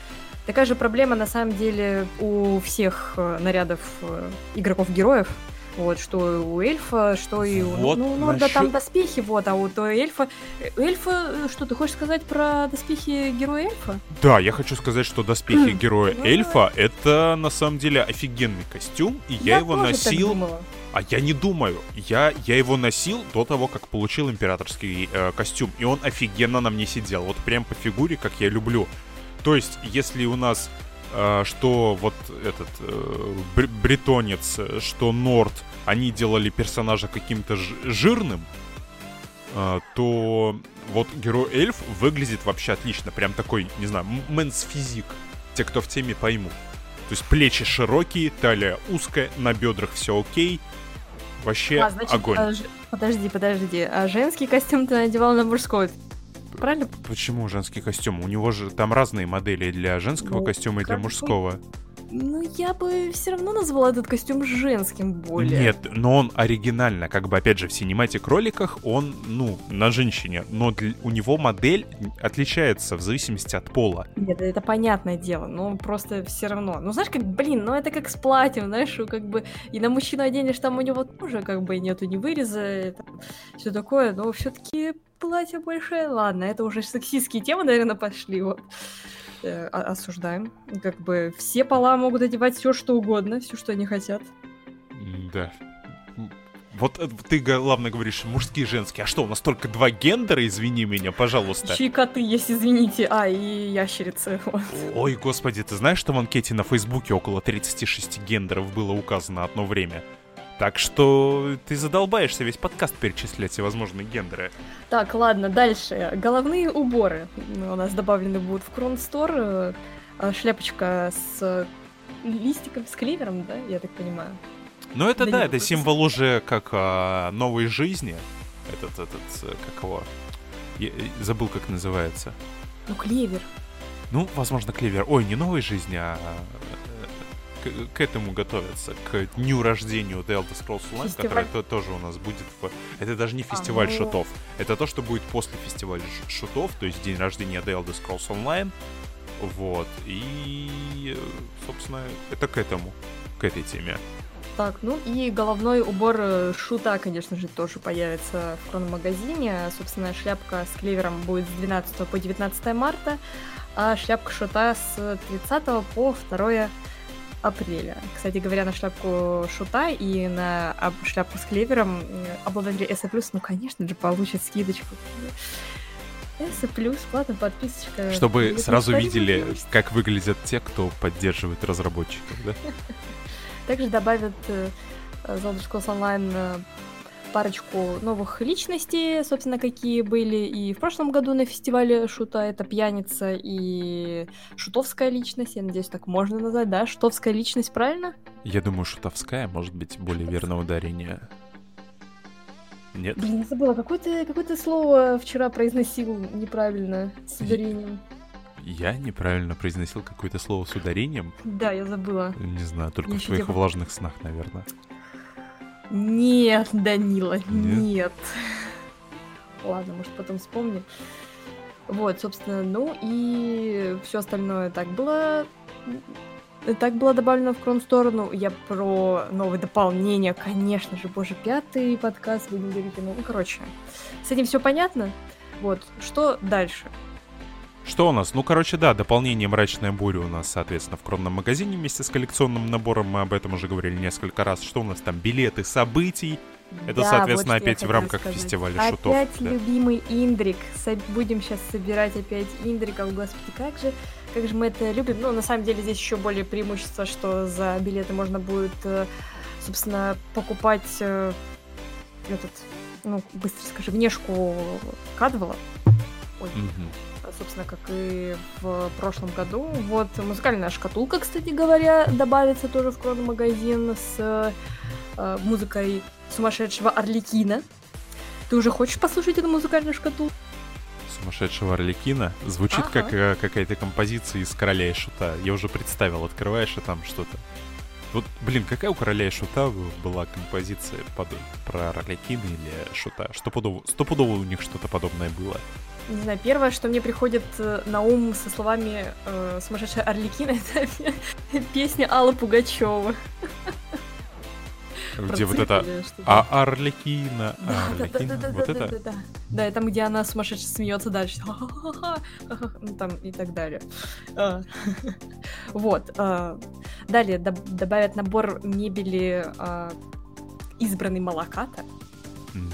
Такая же проблема на самом деле у всех э, нарядов э, игроков-героев. Вот, что у эльфа, что и у... Вот ну, ну, насчет... да, там доспехи, вот, а у то эльфа... Эльфа, э, что, ты хочешь сказать про доспехи героя эльфа? Да, я хочу сказать, что доспехи героя ну, эльфа — это, на самом деле, офигенный костюм, и я, я его носил... А я не думаю. Я, я его носил до того, как получил императорский э, костюм. И он офигенно на мне сидел. Вот прям по фигуре, как я люблю. То есть, если у нас э, что вот этот э, бретонец, что Норд, они делали персонажа каким-то жирным, э, то вот герой эльф выглядит вообще отлично. Прям такой, не знаю, мэнс физик. Те, кто в теме, поймут. То есть плечи широкие, талия узкая, на бедрах все окей, Вообще а, значит, огонь. А, подожди, подожди. А женский костюм ты надевал на мужской? Правильно? Почему женский костюм? У него же там разные модели для женского ну, костюма и для мужского. Ну, я бы все равно назвала этот костюм женским более. Нет, но он оригинально, как бы, опять же, в синематик роликах он, ну, на женщине, но для, у него модель отличается в зависимости от пола. Нет, это понятное дело, но просто все равно. Ну, знаешь, как, блин, ну это как с платьем, знаешь, как бы, и на мужчину оденешь, там у него тоже, как бы, нету ни выреза, это, все такое, но все-таки платье большое, ладно, это уже сексистские темы, наверное, пошли, вот. Э, осуждаем. Как бы все пола могут одевать все, что угодно, все, что они хотят. Да. Вот э, ты, главное, говоришь мужские и женские. А что, у нас только два гендера, извини меня, пожалуйста. Еще и коты есть, извините. А, и ящерицы. Вот. Ой, господи, ты знаешь, что в анкете на Фейсбуке около 36 гендеров было указано одно время? Так что ты задолбаешься весь подкаст перечислять всевозможные гендеры. Так, ладно, дальше. Головные уборы у нас добавлены будут в Кронстор. Э, шляпочка с листиком, с кливером, да, я так понимаю? Ну это да, да это символ уже как а, новой жизни. Этот, этот, э, как его... Я забыл, как называется. Ну, клевер. Ну, возможно, клевер. Ой, не новой жизни, а к, этому готовятся, к дню рождению The Elder Scrolls Online, фестиваль. который то, тоже у нас будет в... Это даже не фестиваль а, ну... шутов, это то, что будет после фестиваля шутов, то есть день рождения The Elder Scrolls Online, вот, и, собственно, это к этому, к этой теме. Так, ну и головной убор э, шута, конечно же, тоже появится в хрономагазине. Собственно, шляпка с клевером будет с 12 по 19 марта, а шляпка шута с 30 по 2 апреля. Кстати говоря, на шляпку Шута и на шляпку с клевером обладатели S+, ну, конечно же, получат скидочку. S+, платная подписочка. Чтобы сразу видели, как выглядят те, кто поддерживает разработчиков, да? Также добавят The Elder Scrolls Online парочку новых личностей, собственно, какие были и в прошлом году на фестивале Шута. Это пьяница и шутовская личность. Я надеюсь, так можно назвать, да? Шутовская личность, правильно? Я думаю, шутовская может быть более верное ударение. Нет? Блин, я забыла, какое-то какое слово вчера произносил неправильно с ударением. Я неправильно произносил какое-то слово с ударением? Да, я забыла. Не знаю, только я в своих влажных снах, наверное. Нет, Данила, нет. нет. Ладно, может, потом вспомню. Вот, собственно, ну и все остальное так было. Так было добавлено в крон сторону. Я про новые дополнения, конечно же, боже, пятый подкаст будем говорить. Ну, короче, с этим все понятно. Вот, что дальше? Что у нас? Ну, короче, да, дополнение «Мрачная буря» у нас, соответственно, в кронном магазине вместе с коллекционным набором. Мы об этом уже говорили несколько раз. Что у нас там? Билеты событий. Это, да, соответственно, вот опять в рамках сказать. фестиваля опять шутов. Опять да. любимый Индрик. Будем сейчас собирать опять Индриков. Господи, как же, как же мы это любим. Ну, на самом деле, здесь еще более преимущество, что за билеты можно будет, э, собственно, покупать э, этот, ну, быстро скажи, внешку Кадвела. Ой. Угу собственно, как и в прошлом году. Вот музыкальная шкатулка, кстати говоря, добавится тоже в крон-магазин с э, музыкой сумасшедшего Орликина. Ты уже хочешь послушать эту музыкальную шкатулку? Сумасшедшего Орликина? Звучит ага. как э, какая-то композиция из Короля и Шута. Я уже представил, открываешь, и там что-то. Вот, блин, какая у Короля и Шута была композиция под, про Орликина или Шута? Стопудово, стопудово у них что-то подобное было не знаю, первое, что мне приходит э, на ум со словами э, «Сумасшедшая Орликина» — это песня Аллы Пугачева. Где вот это а Орликина, Орликина, вот это? Да, да, там, где она сумасшедше смеется дальше, ну там и так далее. А. Вот. А. Далее добавят набор мебели избранный Малаката.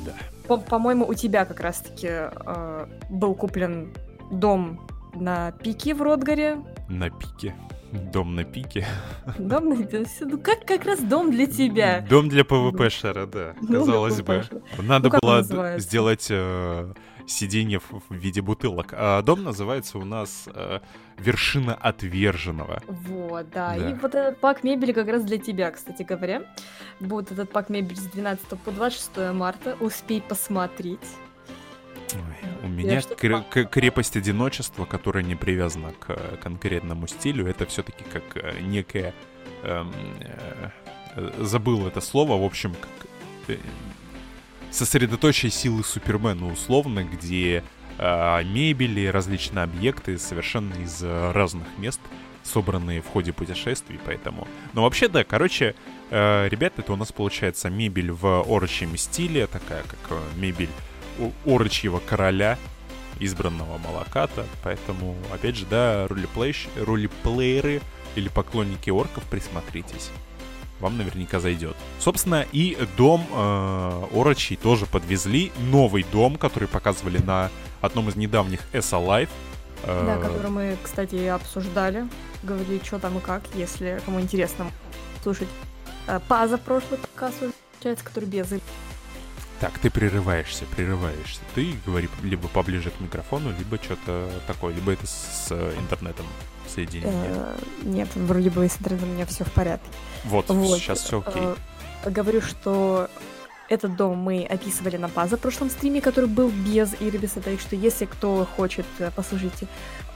Да. По-моему, у тебя как раз-таки э, был куплен дом на пике в Ротгаре. На пике. Дом на пике. Дом на пике. Ну как как раз дом для тебя. Дом для ПВП шара, да. Казалось бы. Надо ну, было сделать э, сиденье в, в виде бутылок. А дом называется у нас э, «Вершина отверженного». Вот, да. да. И вот этот пак мебели как раз для тебя, кстати говоря. Будет этот пак мебели с 12 по 26 марта. Успей посмотреть. Ой, у меня кр- крепость одиночества, которая не привязана к конкретному стилю, это все-таки как э, некое... Эм, э, э, забыл это слово, в общем, как, э, сосредоточие силы Супермена, условно, где э, мебели, различные объекты совершенно из разных мест, собранные в ходе путешествий, поэтому... Но вообще, да, короче, э, ребят, это у нас получается мебель в орочьем стиле, такая как э, мебель орочьего короля, избранного Малаката, поэтому, опять же, да, ролеплей, ролеплееры или поклонники орков, присмотритесь вам наверняка зайдет. Собственно, и дом э, Орочи тоже подвезли. Новый дом, который показывали на одном из недавних S Alive. Э, да, который мы, кстати, обсуждали. Говорили, что там и как, если кому интересно слушать. Э, Паза прошлый подкаст, получается, который без так, ты прерываешься, прерываешься. Ты говори либо поближе к микрофону, либо что-то такое, либо это с интернетом соединение. Э, нет, вроде бы с интернетом у меня все в порядке. Вот, вот. сейчас все окей. Э, говорю, что этот дом мы описывали на база прошлом стриме, который был без Ирбиса, так что если кто хочет, э, послушайте.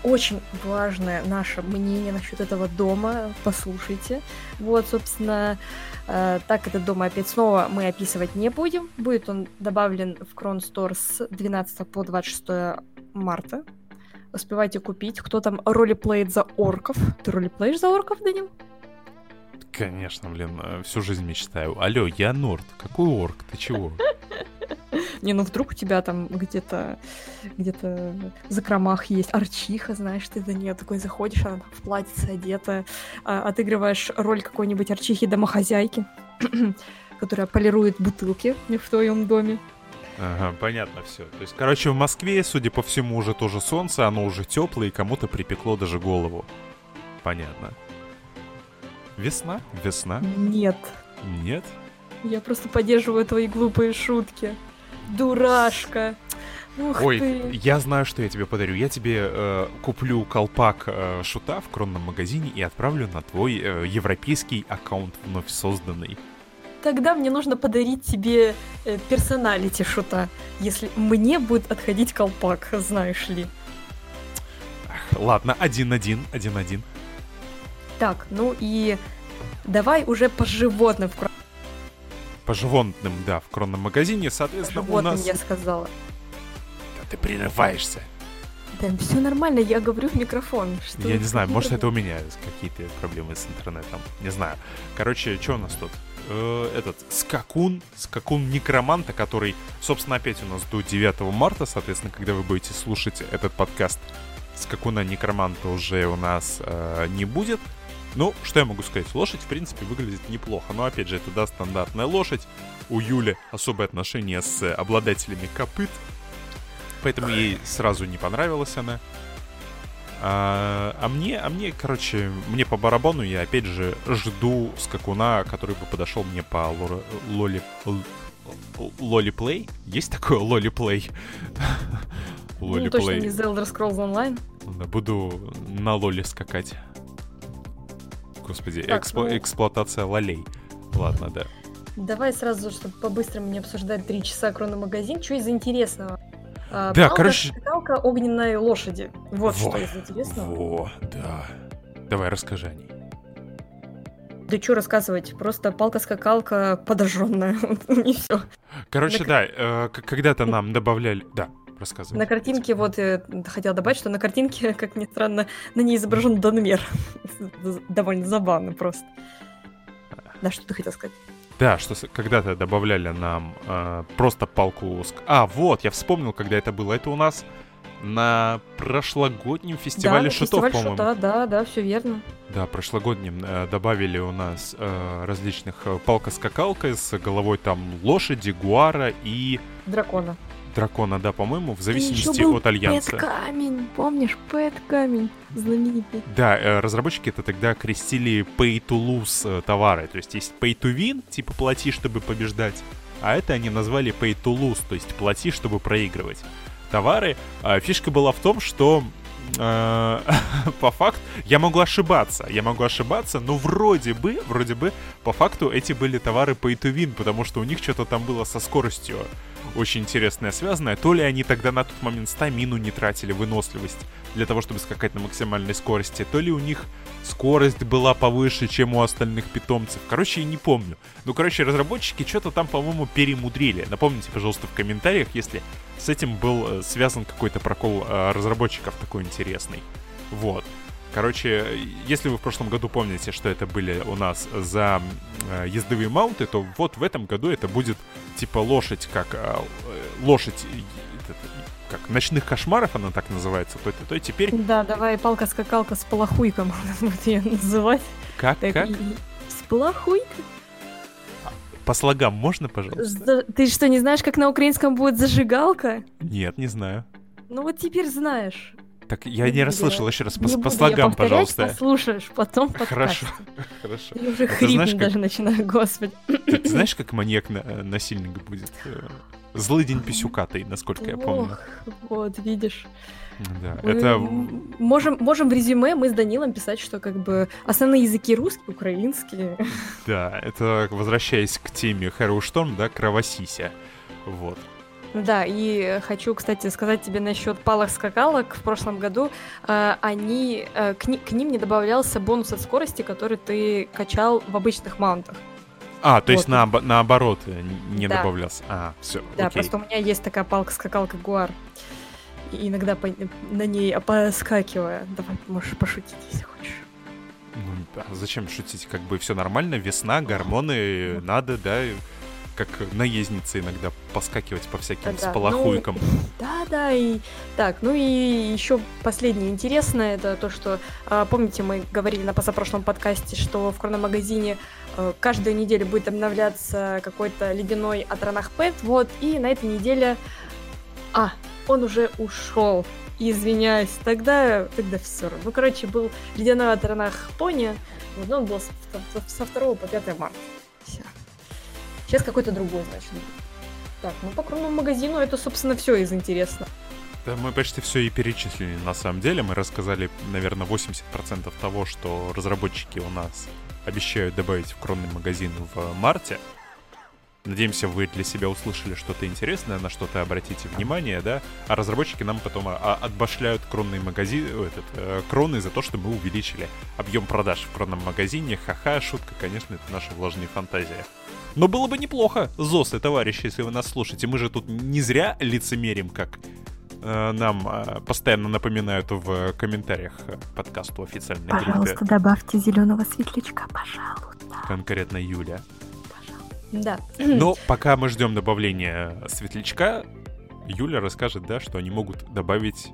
Очень важное наше мнение насчет этого дома, послушайте. Вот, собственно, э, так этот дом опять снова мы описывать не будем. Будет он добавлен в Крон Store с 12 по 26 марта. Успевайте купить. Кто там ролеплеит за орков? Ты ролеплеишь за орков, Данил? Конечно, блин, э, всю жизнь мечтаю. Алло, я Норд. Какой орк? Ты чего? Не, ну вдруг у тебя там где-то где-то в закромах есть арчиха, знаешь, ты за нее такой заходишь, она в платьице одета, а, отыгрываешь роль какой-нибудь арчихи-домохозяйки, которая полирует бутылки в твоем доме. Ага, понятно все. То есть, короче, в Москве, судя по всему, уже тоже солнце, оно уже теплое, и кому-то припекло даже голову. Понятно. Весна? Весна? Нет. Нет? Я просто поддерживаю твои глупые шутки. Дурашка. Ух Ой, ты. я знаю, что я тебе подарю. Я тебе э, куплю колпак э, шута в кронном магазине и отправлю на твой э, европейский аккаунт вновь созданный. Тогда мне нужно подарить тебе э, персоналити шута, если мне будет отходить колпак, знаешь ли. Ах, ладно, один-один, один-один. Так, ну и давай уже по животным. В По животным, да, в кронном магазине, по соответственно, у животным нас... я сказала. Да ты прерываешься. Да, все нормально, я говорю в микрофон. Что Я не знаю, может это это у меня какие-то проблемы с интернетом. Не знаю. Короче, что у нас тут? Э, этот скакун, скакун некроманта, который, собственно, опять у нас до 9 марта, соответственно, когда вы будете слушать этот подкаст, скакуна некроманта уже у нас э, не будет. Ну, что я могу сказать? Лошадь, в принципе, выглядит неплохо. Но, опять же, это, да, стандартная лошадь. У Юли особые отношения с обладателями копыт. Поэтому ей сразу не понравилась она. А, а мне, а мне, короче, мне по барабану, я опять же жду скакуна, который бы подошел мне по лоли... Лоли Плей? Есть такое Лоли Плей? Лоли Ну, точно не Elder Scrolls Online. Буду на лоле скакать. Господи, Так, экспло- ну- эксплуатация лолей. Ладно, да. Давай сразу, чтобы по-быстрому не обсуждать три часа магазин, что из интересного? А, Да, палка, короче- скакалка огненной лошади. Вот Во, что из интересного. Во, да. Давай, расскажи о ней. Да что рассказывать, просто палка-скакалка подожженная, и все. Короче, да, э, когда-то нам добавляли... Да, рассказывай. На картинке, вот, я хотела добавить, что на картинке, как ни странно, на ней изображен Данмер. Довольно забавно просто. Да, что ты хотел сказать? Да, что когда-то добавляли нам э, просто палку... ск- А, вот, я вспомнил, когда это было. Это у нас на прошлогоднем фестивале да, шутов, фестиваль по-моему. шута, да, да, все верно. Да, прошлогоднем э, добавили у нас э, различных э, палка-скакалка с головой там лошади, гуара и Дракона. Дракона, да, по-моему, в зависимости был от альянса. Пэт Камень, помнишь, Пэт Камень, знаменитый. Да, э, разработчики это тогда крестили pay to lose э, товары. То есть есть pay to win, типа плати, чтобы побеждать, а это они назвали pay to lose, то есть плати, чтобы проигрывать товары. А фишка была в том, что э, по факту я могу ошибаться, я могу ошибаться, но вроде бы, вроде бы, по факту эти были товары pay to win, потому что у них что-то там было со скоростью очень интересное связанное. То ли они тогда на тот момент стамину не тратили, выносливость для того, чтобы скакать на максимальной скорости, то ли у них скорость была повыше, чем у остальных питомцев. Короче, я не помню. Ну, короче, разработчики что-то там, по-моему, перемудрили. Напомните, пожалуйста, в комментариях, если с этим был э, связан какой-то прокол э, разработчиков такой интересный. Вот. Короче, если вы в прошлом году помните, что это были у нас за э, ездовые маунты, то вот в этом году это будет типа лошадь, как э, э, лошадь как ночных кошмаров, она так называется, то, то, то теперь Да, давай палка-скакалка с полохуйком, вот ее называть. как, Так, как? С полохуйком? По слогам можно, пожалуйста? Ты что, не знаешь, как на украинском будет зажигалка? Нет, не знаю. Ну вот теперь знаешь. Так, я Не расслышал еще раз, по, по слогам, пожалуйста. послушаешь потом. Хорошо, хорошо. Я уже Это хрипнуть как- даже начинаю, господи. Ты, ты знаешь, как маньяк на- э, насильник будет? Э, Злый день писюкатый, насколько я помню. Ох, вот, видишь. Да, Мы это... Можем, можем в резюме мы с Данилом писать, что как бы основные языки русский, украинский. Да, это возвращаясь к теме Хэрроу Шторм, да, Кровосися. Вот. Да, и хочу, кстати, сказать тебе насчет палок-скакалок. В прошлом году э, они, э, к, ни- к ним не добавлялся бонус от скорости, который ты качал в обычных маунтах. А, то есть Вот. наобо- наоборот э, не Да. добавлялся. А, все, Да, окей. просто у меня есть такая палка-скакалка Гуар. И иногда по- на ней поскакивая. Давай, можешь пошутить, если хочешь. Ну, да, зачем шутить? Как бы все нормально, весна, гормоны, надо, да, как наездница иногда поскакивать по всяким Да-да, сполохуйкам. Да, да, и так, ну и еще последнее интересное, это то, что, а, помните, мы говорили на позапрошлом подкасте, что в хрономагазине э, каждую неделю будет обновляться какой-то ледяной атронах Пэт, вот, и на этой неделе, а, он уже ушел, извиняюсь, тогда, тогда все. Ну, короче, был ледяной атронах Пони, вот, но он был с- со, со 2 по 5 марта. Все. Сейчас какой-то другой, значит. Так, ну по кронному магазину это, собственно, все из интересного. Да, мы почти все и перечислили на самом деле. Мы рассказали, наверное, 80% того, что разработчики у нас обещают добавить в кронный магазин в марте. Надеемся, вы для себя услышали что-то интересное, на что-то обратите внимание, да? А разработчики нам потом а, а отбашляют кронный магазин, этот, э, кроны за то, что мы увеличили объем продаж в кронном магазине. Ха-ха, шутка, конечно, это наша влажная фантазия. Но было бы неплохо, ЗОСы, товарищи, если вы нас слушаете. Мы же тут не зря лицемерим, как э, нам э, постоянно напоминают в комментариях подкасту официальной Пожалуйста, группе. добавьте зеленого светлячка, пожалуйста. Конкретно Юля. Да. Но пока мы ждем добавления светлячка, Юля расскажет, да, что они могут добавить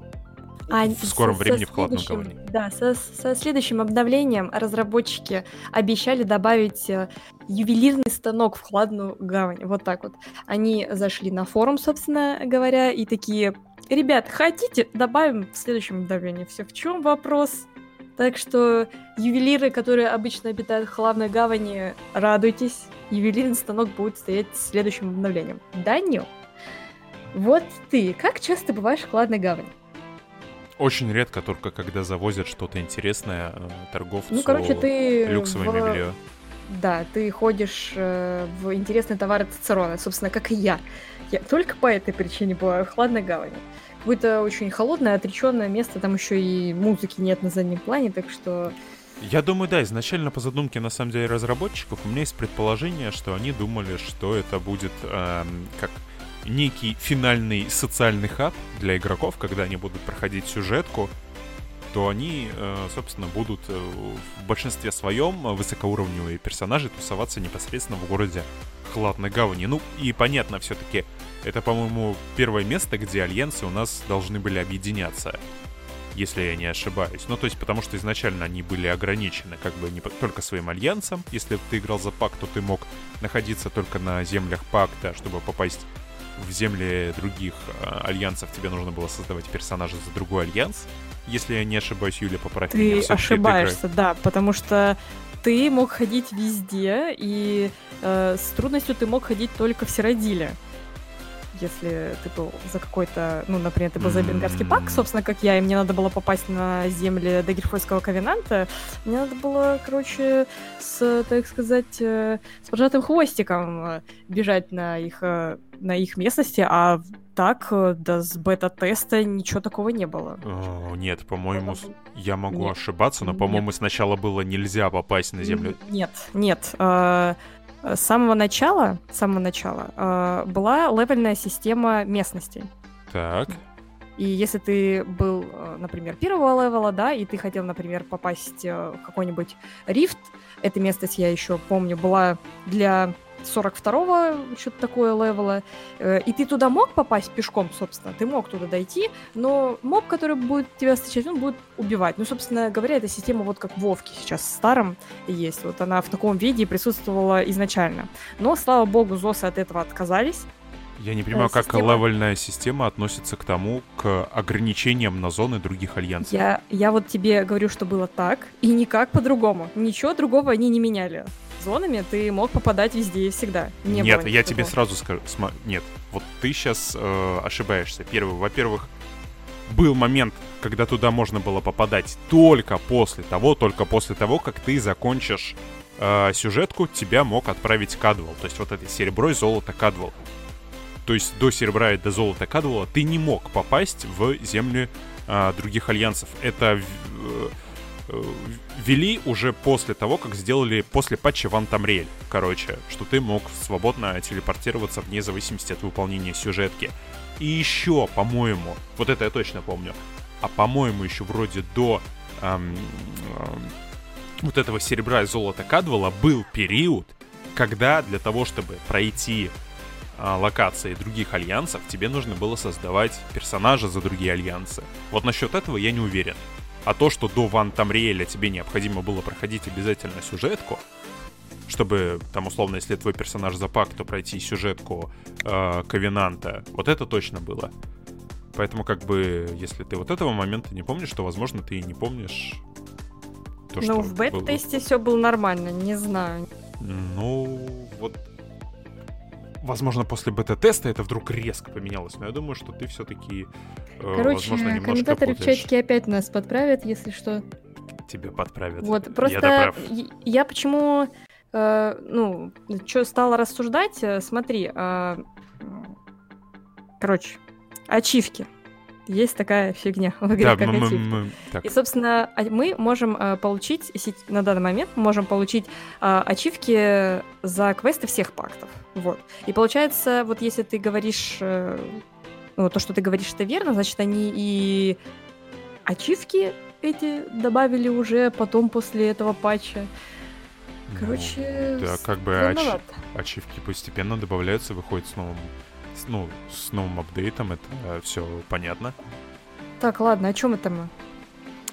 а в скором со, времени со в Хладном Гавани. Да, со, со следующим обновлением разработчики обещали добавить э, ювелирный станок в Хладную Гавань. Вот так вот. Они зашли на форум, собственно говоря, и такие, ребят, хотите, добавим в следующем обновлении. Все, в чем вопрос? Так что ювелиры, которые обычно обитают в Хладной Гавани, радуйтесь ювелирный станок будет стоять следующим обновлением. Данил, вот ты, как часто бываешь в Кладной гавани? Очень редко, только когда завозят что-то интересное э, торговцу ну, короче, ты люксовое в... мебелье. Да, ты ходишь э, в интересные товары Цицерона, собственно, как и я. Я только по этой причине была в Хладной гавани. Какое-то очень холодное, отреченное место, там еще и музыки нет на заднем плане, так что я думаю, да, изначально по задумке, на самом деле, разработчиков, у меня есть предположение, что они думали, что это будет эм, как некий финальный социальный хаб для игроков, когда они будут проходить сюжетку, то они, э, собственно, будут э, в большинстве своем высокоуровневые персонажи тусоваться непосредственно в городе Хладной Гавани. Ну, и понятно, все-таки это, по-моему, первое место, где альянсы у нас должны были объединяться если я не ошибаюсь. Ну, то есть, потому что изначально они были ограничены как бы не только своим альянсом. Если ты играл за пакт, то ты мог находиться только на землях пакта, чтобы попасть в земли других э, альянсов, тебе нужно было создавать персонажа за другой альянс. Если я не ошибаюсь, Юля, поправь ты меня. Ты ошибаешься, да, потому что ты мог ходить везде, и э, с трудностью ты мог ходить только в Сиродиле если ты был за какой-то, ну, например, ты был за бенгарский пак, собственно, как я, и мне надо было попасть на земли Дагерфойского ковенанта, мне надо было, короче, с, так сказать, э, с поджатым хвостиком э, бежать на их, э, на их местности, а так, да, с бета-теста ничего такого не было. О, нет, по-моему, я могу нет. ошибаться, но, по-моему, сначала было нельзя попасть на землю. Нет, нет. С самого начала, с самого начала э, была левельная система местностей. Так. И если ты был, э, например, первого левела, да, и ты хотел, например, попасть э, в какой-нибудь рифт, эта местность, я еще помню, была для 42-го, что-то такое левела, э, и ты туда мог попасть пешком, собственно, ты мог туда дойти, но моб, который будет тебя встречать, он будет убивать. Ну, собственно говоря, эта система вот как в Вовке сейчас в старом есть, вот она в таком виде присутствовала изначально. Но, слава богу, ЗОСы от этого отказались, я не понимаю, система... как левельная система относится к тому, к ограничениям на зоны других альянсов. Я, я вот тебе говорю, что было так, и никак по-другому. Ничего другого они не меняли зонами ты мог попадать везде и всегда. Не Нет, я тебе сразу скажу. Нет, вот ты сейчас э, ошибаешься. Первый, во-первых, был момент, когда туда можно было попадать только после того, только после того, как ты закончишь э, сюжетку, тебя мог отправить Кадвал. То есть вот это серебро и золото Кадвал. То есть до серебра и до золота Кадвала ты не мог попасть в земли э, других альянсов. Это Э, ввели уже после того, как сделали после патча Ван Тамрель, короче, что ты мог свободно телепортироваться вне зависимости от выполнения сюжетки. И еще, по-моему, вот это я точно помню, а по-моему еще вроде до эм, эм, вот этого серебра и золота Кадвала был период, когда для того, чтобы пройти э, локации других альянсов, тебе нужно было создавать персонажа за другие альянсы. Вот насчет этого я не уверен. А то, что до Ван Тамриэля тебе необходимо было проходить обязательно сюжетку, чтобы, там, условно, если твой персонаж запак, то пройти сюжетку э, Ковенанта, вот это точно было. Поэтому, как бы, если ты вот этого момента не помнишь, то, возможно, ты и не помнишь то, ну, что... Ну, в бета-тесте было... все было нормально, не знаю. Ну, вот возможно, после бета-теста это вдруг резко поменялось, но я думаю, что ты все-таки, э, Короче, возможно, немножко комментаторы в путаешь. чатике опять нас подправят, если что. Тебя подправят. Вот, просто я, я почему, э, ну, что стала рассуждать, э, смотри, э, короче, ачивки. Есть такая фигня в игре, Да, как мы- мы- мы- так, И, собственно, а- мы можем э, получить, на данный момент мы можем получить э, ачивки за квесты всех пактов. Вот. И получается, вот если ты говоришь, э, ну, то, что ты говоришь, это верно, значит, они и ачивки эти добавили уже потом после этого патча. ну, Короче, да, как бы ач- ачивки постепенно добавляются, выходит с новым, с, ну, с новым апдейтом, это все понятно. Так, ладно, о чем это мы?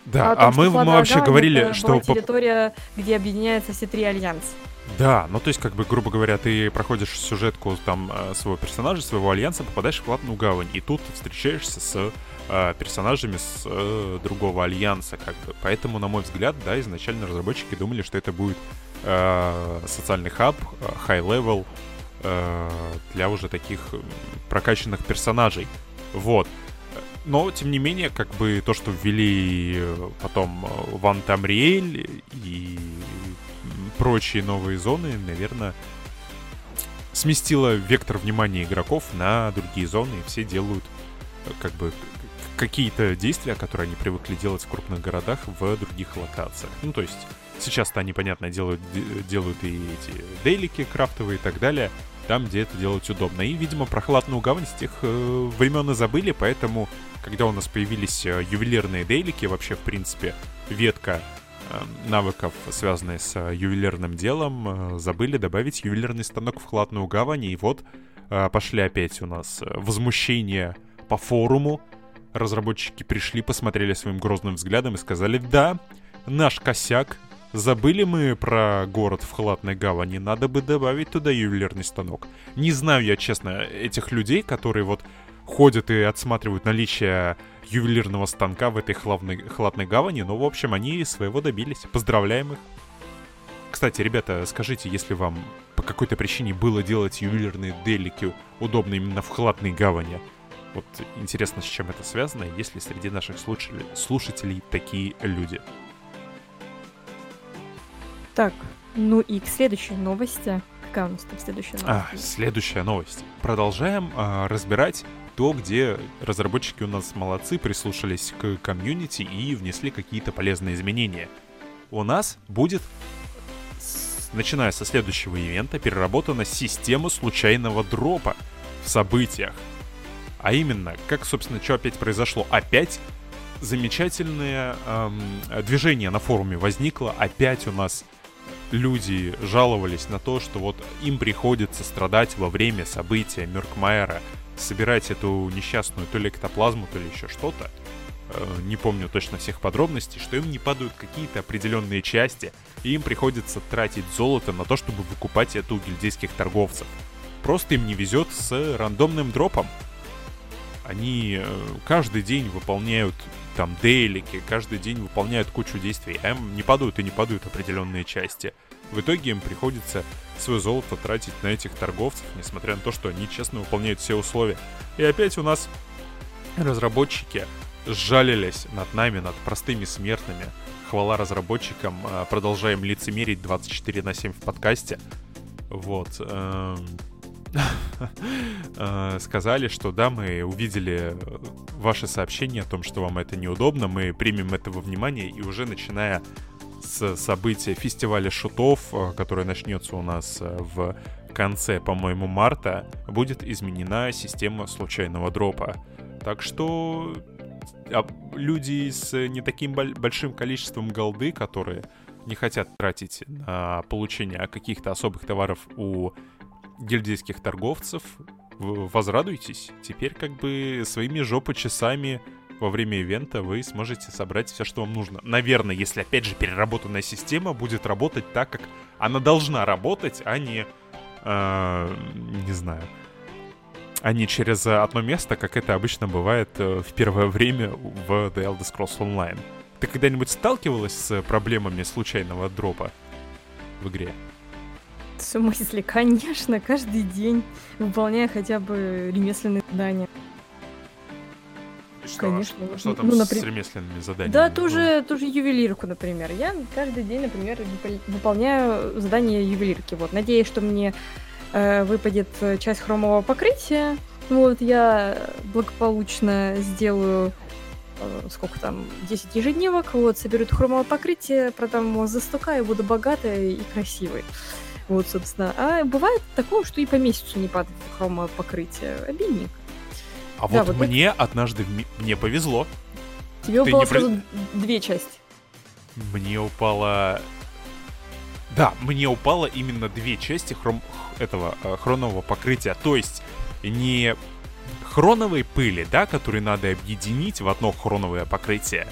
Да, о том, а мы, мы вообще говорили, это что... территория, где объединяются все три альянса. Да, ну то есть, как бы, грубо говоря, ты проходишь сюжетку там э, своего персонажа, своего альянса, попадаешь в платную гавань, и тут встречаешься с э, персонажами с э, другого альянса, как бы. Поэтому, на мой взгляд, да, изначально разработчики думали, что это будет э, социальный хаб, э, high-level э, для уже таких прокачанных персонажей. Вот. Но, тем не менее, как бы то, что ввели э, потом Ван Тамриэль и прочие новые зоны, наверное, сместило вектор внимания игроков на другие зоны, и все делают э, как бы какие-то действия, которые они привыкли делать в крупных городах, в других локациях. Ну, то есть сейчас-то они, понятно, делают, де- делают и эти дейлики крафтовые и так далее, там, где это делать удобно. И, видимо, прохладную гавань с тех э, времен и забыли, поэтому, когда у нас появились э, ювелирные дейлики, вообще, в принципе, ветка навыков, связанные с э, ювелирным делом, э, забыли добавить ювелирный станок в Хладную гавань, и вот э, пошли опять у нас э, возмущения по форуму. Разработчики пришли, посмотрели своим грозным взглядом и сказали, да, наш косяк, забыли мы про город в Хладной гавани, надо бы добавить туда ювелирный станок. Не знаю я, честно, этих людей, которые вот ходят и отсматривают наличие ювелирного станка в этой хладной, хладной гавани, но, в общем, они своего добились. Поздравляем их. Кстати, ребята, скажите, если вам по какой-то причине было делать ювелирные делики удобно именно в хладной гавани, вот интересно, с чем это связано, есть ли среди наших слушателей, слушателей такие люди. Так, ну и к следующей новости. Какая у нас там следующая А, новость? следующая новость. Продолжаем а, разбирать то, где разработчики у нас молодцы, прислушались к комьюнити и внесли какие-то полезные изменения. У нас будет, начиная со следующего ивента, переработана система случайного дропа в событиях. А именно, как, собственно, что опять произошло? Опять замечательное эм, движение на форуме возникло. Опять у нас люди жаловались на то, что вот им приходится страдать во время события Мюркмайера, собирать эту несчастную то ли эктоплазму, то ли еще что-то. Э, Не помню точно всех подробностей, что им не падают какие-то определенные части, и им приходится тратить золото на то, чтобы выкупать это у гильдейских торговцев. Просто им не везет с рандомным дропом. Они э, каждый день выполняют там дейлики, каждый день выполняют кучу действий, а им не падают и не падают определенные части. В итоге им приходится свое золото тратить на этих торговцев, несмотря на то, что они честно выполняют все условия. И опять у нас разработчики сжалились над нами, над простыми смертными. Хвала разработчикам. э, Продолжаем лицемерить 24 на 7 в подкасте. Вот. эм, э, Сказали, что да, мы увидели ваше сообщение о том, что вам это неудобно, мы примем это во внимание и уже начиная с события фестиваля шутов, э, который начнется у нас э, в конце, по-моему, марта, будет изменена система случайного дропа. Так что а, люди с не таким боль- большим количеством голды, которые не хотят тратить на получение каких-то особых товаров у гильдейских торговцев, возрадуйтесь. Теперь как бы своими жопочасами во время ивента вы сможете собрать все, что вам нужно. Наверное, если опять же переработанная система будет работать так, как она должна работать, а не, э, не знаю, а не через одно место, как это обычно бывает э, в первое время в The Elder Scrolls Online. Ты когда-нибудь сталкивалась с проблемами случайного дропа в игре? В смысле, конечно, каждый день, выполняя хотя бы ремесленные задания. И Что, Конечно. а что там Ну, с напри- ремесленными заданиями? Да, ту же, ту же ювелирку, например. Я каждый день, например, выпол- выполняю задание ювелирки. Вот, надеюсь, что мне э, выпадет часть хромового покрытия. Вот, я благополучно сделаю э, сколько там, 10 ежедневок, вот, соберу это хромовое покрытие, продам его за стука и буду богатой и красивой. Вот, собственно. А бывает такое, что и по месяцу не падает хромовое покрытие. Обидненько. А Да, вот, вот это- мне однажды в ми- мне повезло. Тебе Ты упало не при- сразу две части. Мне упало... Да, мне упало именно две части хром... этого э, хронового покрытия. То есть не хроновой пыли, да, которые надо объединить в одно хроновое покрытие,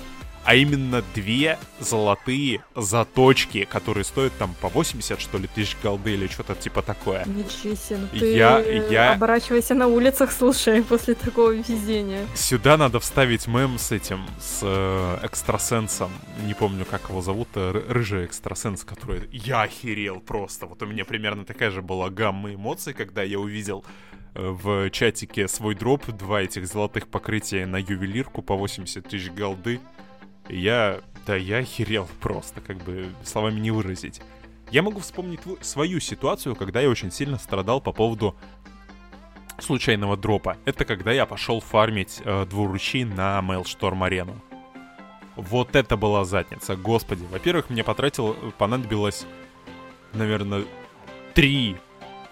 а именно две золотые заточки, которые стоят там по 80, что ли, тысяч голды или что-то типа такое. Ничего себе, ну ты Я- э, я- оборачивайся на улицах, слушай, после такого везения. Сюда надо вставить мем с этим, с э, экстрасенсом. Не помню, как его зовут, э, ры- рыжий экстрасенс, который... Я охерел просто. Вот у меня примерно такая же была гамма эмоций, когда я увидел э, в чатике свой дроп, два этих золотых покрытия на ювелирку по 80 тысяч голды. Я... Да, я охерел просто, как бы словами не выразить. Я могу вспомнить свою ситуацию, когда я очень сильно страдал по поводу случайного дропа. Это когда я пошел фармить э, двуручей на Mailstorm арену. Вот это была задница, господи. Во-первых, мне потратил, понадобилось, наверное, три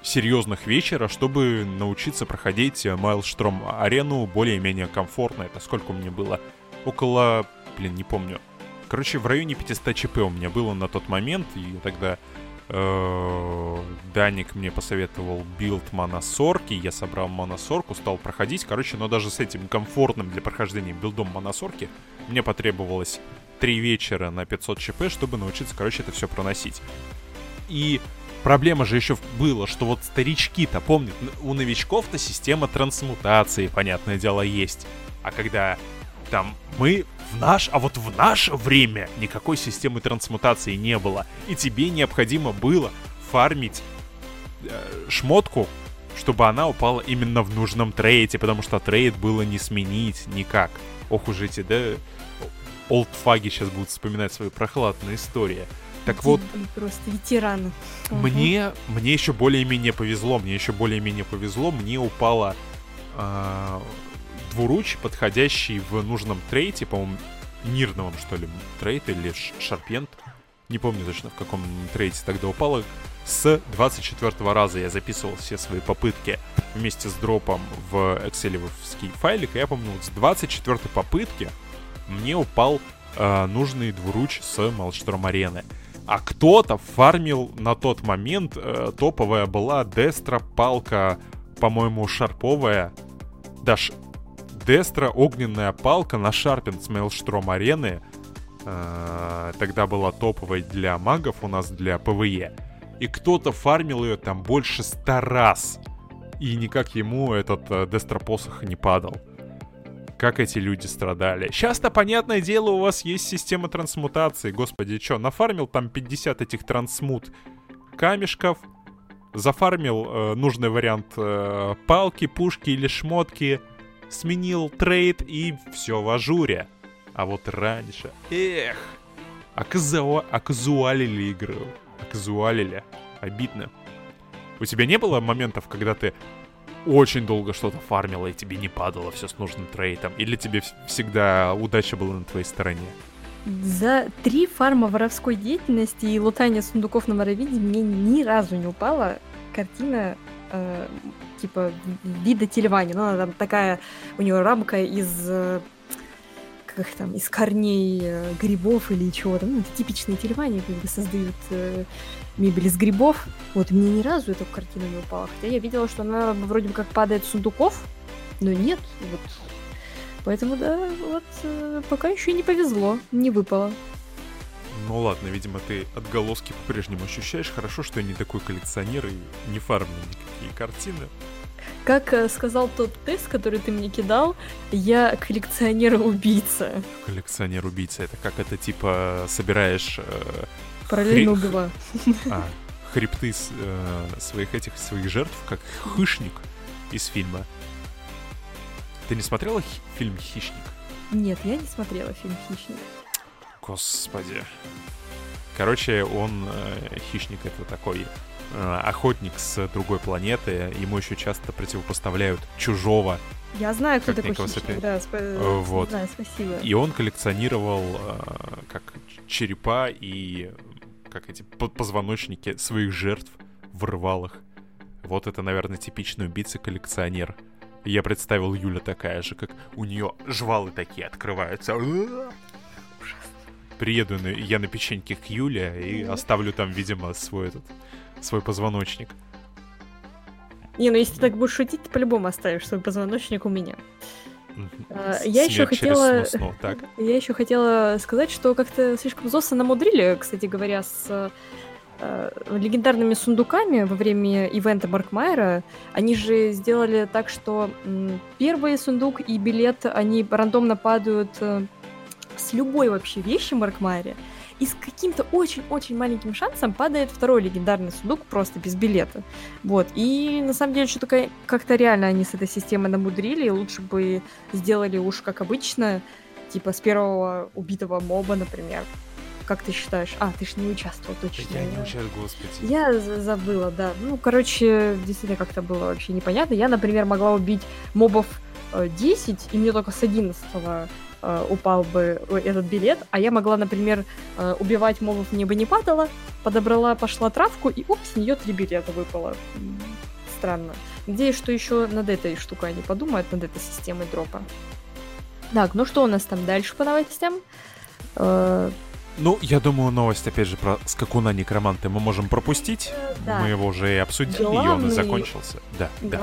серьезных вечера, чтобы научиться проходить Mailstorm арену более-менее комфортно. Это сколько меня было? Около, блин, не помню. Короче, в районе 500 ЧП у меня было на тот момент, и тогда э, Даник мне посоветовал билд моносорки, я собрал моносорку, стал проходить. Короче, но даже с этим комфортным для прохождения билдом моносорки мне потребовалось три вечера на 500 ЧП, чтобы научиться, короче, это все проносить. И проблема же еще была, что вот старички-то помнят, у новичков-то система трансмутации, понятное дело, есть. А когда там мы в наш, а вот в наше время никакой системы трансмутации не было. И тебе необходимо было фармить э, шмотку, чтобы она упала именно в нужном трейде, потому что трейд было не сменить никак. Ох уж эти, да, олдфаги сейчас будут вспоминать свои прохладные истории. Так вот, Просто ветераны. Мне, мне еще более-менее повезло, мне еще более-менее повезло, мне упала а, двуруч, подходящий в нужном трейте, по-моему, нирновом, что ли, трейт или шарпент, не помню точно, в каком трейте тогда упала, с 24 раза я записывал все свои попытки вместе с дропом в экселевский файлик, и я помню, вот с 24 попытки мне упал а, нужный двуруч с Малшторм арены. А кто-то фармил на тот момент, э, топовая была Дестра, палка, по-моему, шарповая. Даш, Дестра, огненная палка на sharpen с Maelstrom арены. Тогда была топовой для магов, у нас для ПВЕ. И кто-то фармил ее там больше ста раз. И никак ему этот э, Дестра посох не падал. Как эти люди страдали. Сейчас-то, понятное дело, у вас есть система трансмутации. Господи, что, нафармил там 50 этих трансмут камешков, зафармил э, нужный вариант э, палки, пушки или шмотки, сменил trait и все в ажуре. А вот раньше, эх, оказуа- оказуалили игру. Оказуалили. Обидно. У тебя не было моментов, когда ты очень долго что-то фармила, и тебе не падало все с нужным трейтом? Или тебе вс- всегда удача была на твоей стороне? За три фарма воровской деятельности и лутания сундуков на Моровиде мне ни разу не упала картина э, типа вида Тельвани. Ну, она там такая, у нее рамка из э, как там, из корней э, грибов или чего-то. Ну, это типичные Тельвани, как бы создают э, мебель из грибов. Вот мне ни разу эта картина не упала. Хотя я видела, что она вроде бы как падает с сундуков, но нет. Вот Поэтому, да, вот э, пока еще не повезло, не выпало. Ну ладно, видимо, ты отголоски по-прежнему ощущаешь. Хорошо, что я не такой коллекционер и не фармлю никакие картины. Как э, сказал тот тест, который ты мне кидал, я коллекционер-убийца. Коллекционер-убийца. Это как это типа собираешь... э, Параллельно хри- а, хребты с, э, своих этих своих жертв, как хищник из фильма. Ты не смотрела фильм Хищник? Нет, я не смотрела фильм «Хищник». Господи. Короче, он э, хищник это такой э, охотник с другой планеты. Ему еще часто противопоставляют чужого. Я знаю, кто такой «Хищник», Кейдж. да, спа- Э, вот. знаю, спасибо. И он коллекционировал э, как черепа и как эти по- позвоночники своих жертв в рвалах. Вот это, наверное, типичный убийца-коллекционер. Я представил Юля такая же, как у нее жвалы такие открываются. Приеду на- я на печеньке к Юле и оставлю там, видимо, свой этот свой позвоночник. Не, ну если ты так будешь шутить, ты по-любому оставишь свой позвоночник у меня. А, я еще хотела- сно-сно. Так. Я еще хотела сказать, что как-то слишком Зоса намудрили, кстати говоря, с э, легендарными сундуками во время ивента Маркмайера. Они же сделали так, что м, первый сундук и билет, они рандомно падают э, с любой вообще вещи в Маркмайере. И с каким-то очень-очень маленьким шансом падает второй легендарный сундук просто без билета. Вот. И на самом деле что-то ка- как-то реально они с этой системой намудрили. и Лучше бы сделали уж как обычно, типа с первого убитого моба, например. Как ты считаешь? А, ты ж не участвовал точно. Я не участвую, господи. Я за- забыла, да. Ну, короче, действительно как-то было вообще непонятно. Я, например, могла убить мобов э, 10, и мне только с 11 э, упал бы этот билет, а я могла, например, э, убивать мобов мне бы не падало, подобрала, пошла травку, и оп, с нее три билета выпало. Странно. Надеюсь, что еще над этой штукой они подумают, над этой системой дропа. Так, ну что у нас там дальше по новостям? Э, Ну, я думаю, новость, опять же, про скакуна некроманта мы можем пропустить. да. Мы его уже и обсудили, и он и Главный- закончился. Да, да.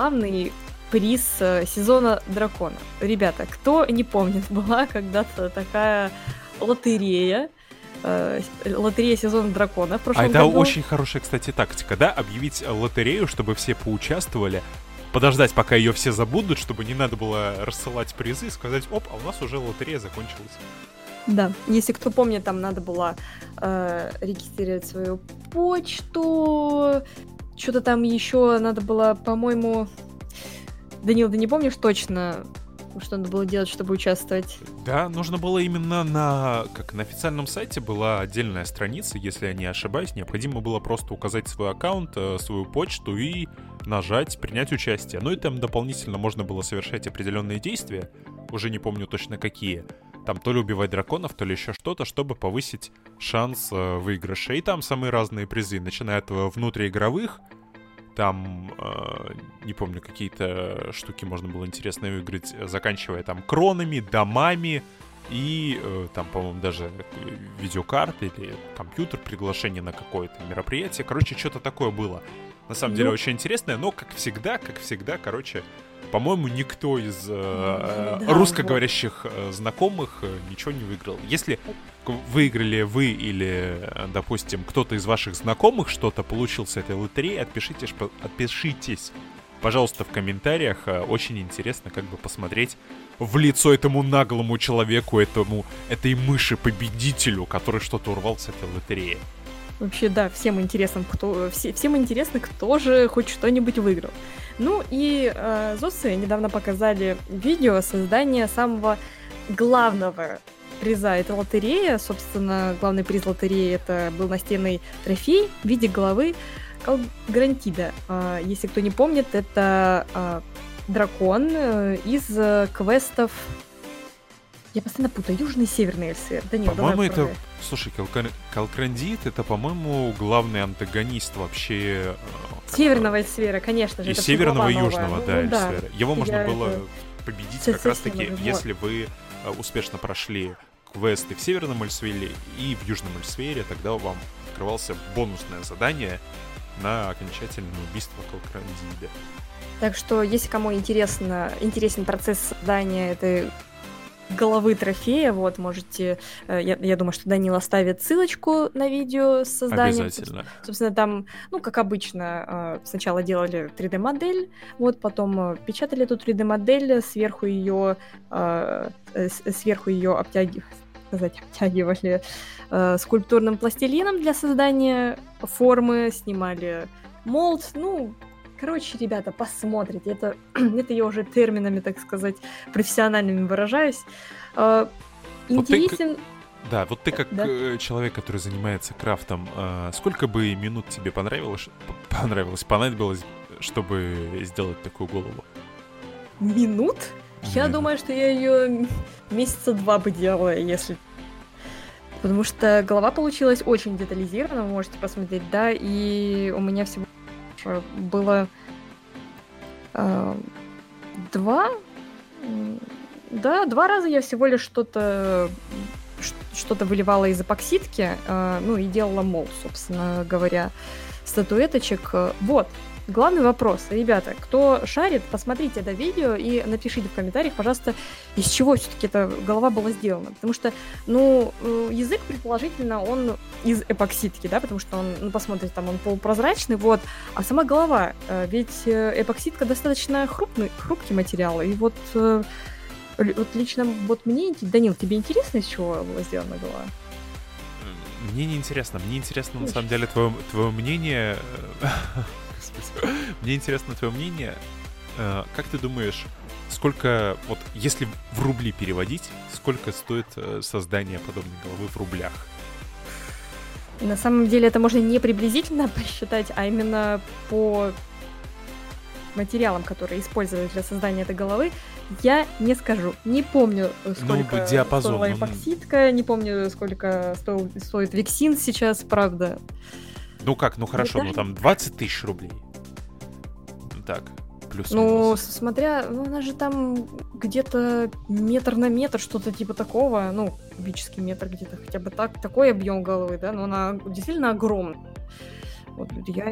Приз э, сезона дракона. Ребята, кто не помнит, была когда-то такая лотерея, э, лотерея сезона дракона в А прошлом это году. очень хорошая, кстати, тактика, да? Объявить э, лотерею, чтобы все поучаствовали, подождать, пока ее все забудут, чтобы не надо было рассылать призы и сказать, оп, а у нас уже лотерея закончилась. Да, если кто помнит, там надо было э, регистрировать свою почту, что-то там еще надо было, по-моему... Данил, ты не помнишь точно, что надо было делать, чтобы участвовать? Да, нужно было именно на, как на официальном сайте была отдельная страница, если я не ошибаюсь, необходимо было просто указать свой аккаунт, э, свою почту и нажать принять участие. Ну и там дополнительно можно было совершать определенные действия, уже не помню точно какие. Там то ли убивать драконов, то ли еще что-то, чтобы повысить шанс э, выигрыша. И там самые разные призы, начиная от э, внутриигровых, там, э, не помню, какие-то штуки можно было интересно выиграть, заканчивая там кронами, домами и э, там, по-моему, даже видеокарты или компьютер, приглашение на какое-то мероприятие. Короче, что-то такое было. На самом деле Ну. очень интересное, но, как всегда, как всегда, короче, по-моему, никто из э, Ну, да, русскоговорящих э, знакомых э, ничего не выиграл. Если выиграли вы или, э, допустим, кто-то из ваших знакомых что-то получил с этой лотереи, отпишитесь, отпишитесь, пожалуйста, в комментариях. Э, Очень интересно как бы посмотреть в лицо этому наглому человеку, этому, этой мыши-победителю, который что-то урвал с этой лотереи. Вообще, да, всем интересно, кто, все, всем интересно, кто же хоть что-нибудь выиграл. Ну и э, Зосы недавно показали видео создания самого главного приза этой лотереи. Собственно, главный приз лотереи это был настенный трофей в виде головы Калгрантида. Э, если кто не помнит, это э, дракон э, из э, квестов... Я постоянно путаю, южный и северный Эльсир. Данил, давай По-моему, это... Слушай, Калкар- Калкрандит это, по-моему, главный антагонист вообще... э, Северного Эльсфера, конечно же. И северного, и южного, да, Ну да. Эльсфера. Его можно Я было это- победить Со- как раз-таки, если вы э, успешно прошли квесты в Северном Эльсфере и в Южном Эльсфере, тогда вам открывался бонусное задание на окончательное убийство Калкрандида. Так что, если кому интересно, интересен процесс создания этой головы трофея, вот, можете, э, я, я думаю, что Данил оставит ссылочку на видео с созданием. Обязательно. Собственно, там, ну, как обычно, э, сначала делали 3D-модель, вот, потом э, печатали эту 3D-модель, сверху ее, сверху ее обтяги... сказать, обтягивали э, скульптурным пластилином для создания формы, снимали молд. Ну, короче, ребята, посмотрите. Это, это я уже терминами, так сказать, профессиональными выражаюсь. Э, Вот ты интересен... Да, вот ты как Да. э, человек, который занимается крафтом, э, сколько бы минут тебе понравилось, понравилось, понадобилось, чтобы сделать такую голову? Минут? Я Минут. думаю, что я ее месяца два бы делала, если... Потому что голова получилась очень детализирована, вы можете посмотреть, да, и у меня всего было э, два... Да, два раза я всего лишь что-то что-то выливала из эпоксидки, э, ну и делала мол, собственно говоря, статуэточек. Э, Вот, Главный вопрос, ребята, кто шарит, посмотрите это видео и напишите в комментариях, пожалуйста, из чего все-таки эта голова была сделана. Потому что, ну, э, язык, предположительно, он из эпоксидки, да, потому что он, ну, посмотрите, там он полупрозрачный, вот. А сама голова, э, ведь э, эпоксидка достаточно хрупный, хрупкий материал, и вот, вот лично вот мне, Данил, тебе интересно, из чего была сделана голова? Мне не интересно, мне интересно на самом деле твое, твое мнение. Господи. Мне интересно твое мнение. Э, Как ты думаешь, сколько, вот если в рубли переводить, сколько стоит э, создание подобной головы в рублях? На самом деле это можно не приблизительно посчитать, а именно по материалам, которые использовали для создания этой головы, я не скажу. Не помню, э, сколько бы диапазон, стоила ну, эпоксидка, не помню, сколько стоил, стоит Виксин сейчас, правда. Ну как, ну хорошо, ну там 20 тысяч рублей. Так, плюс Ну, смотря, ну, она же там где-то метр на метр, что-то типа такого, ну, кубический метр где-то хотя бы так, такой объем головы, да, но она действительно огромная. Вот, я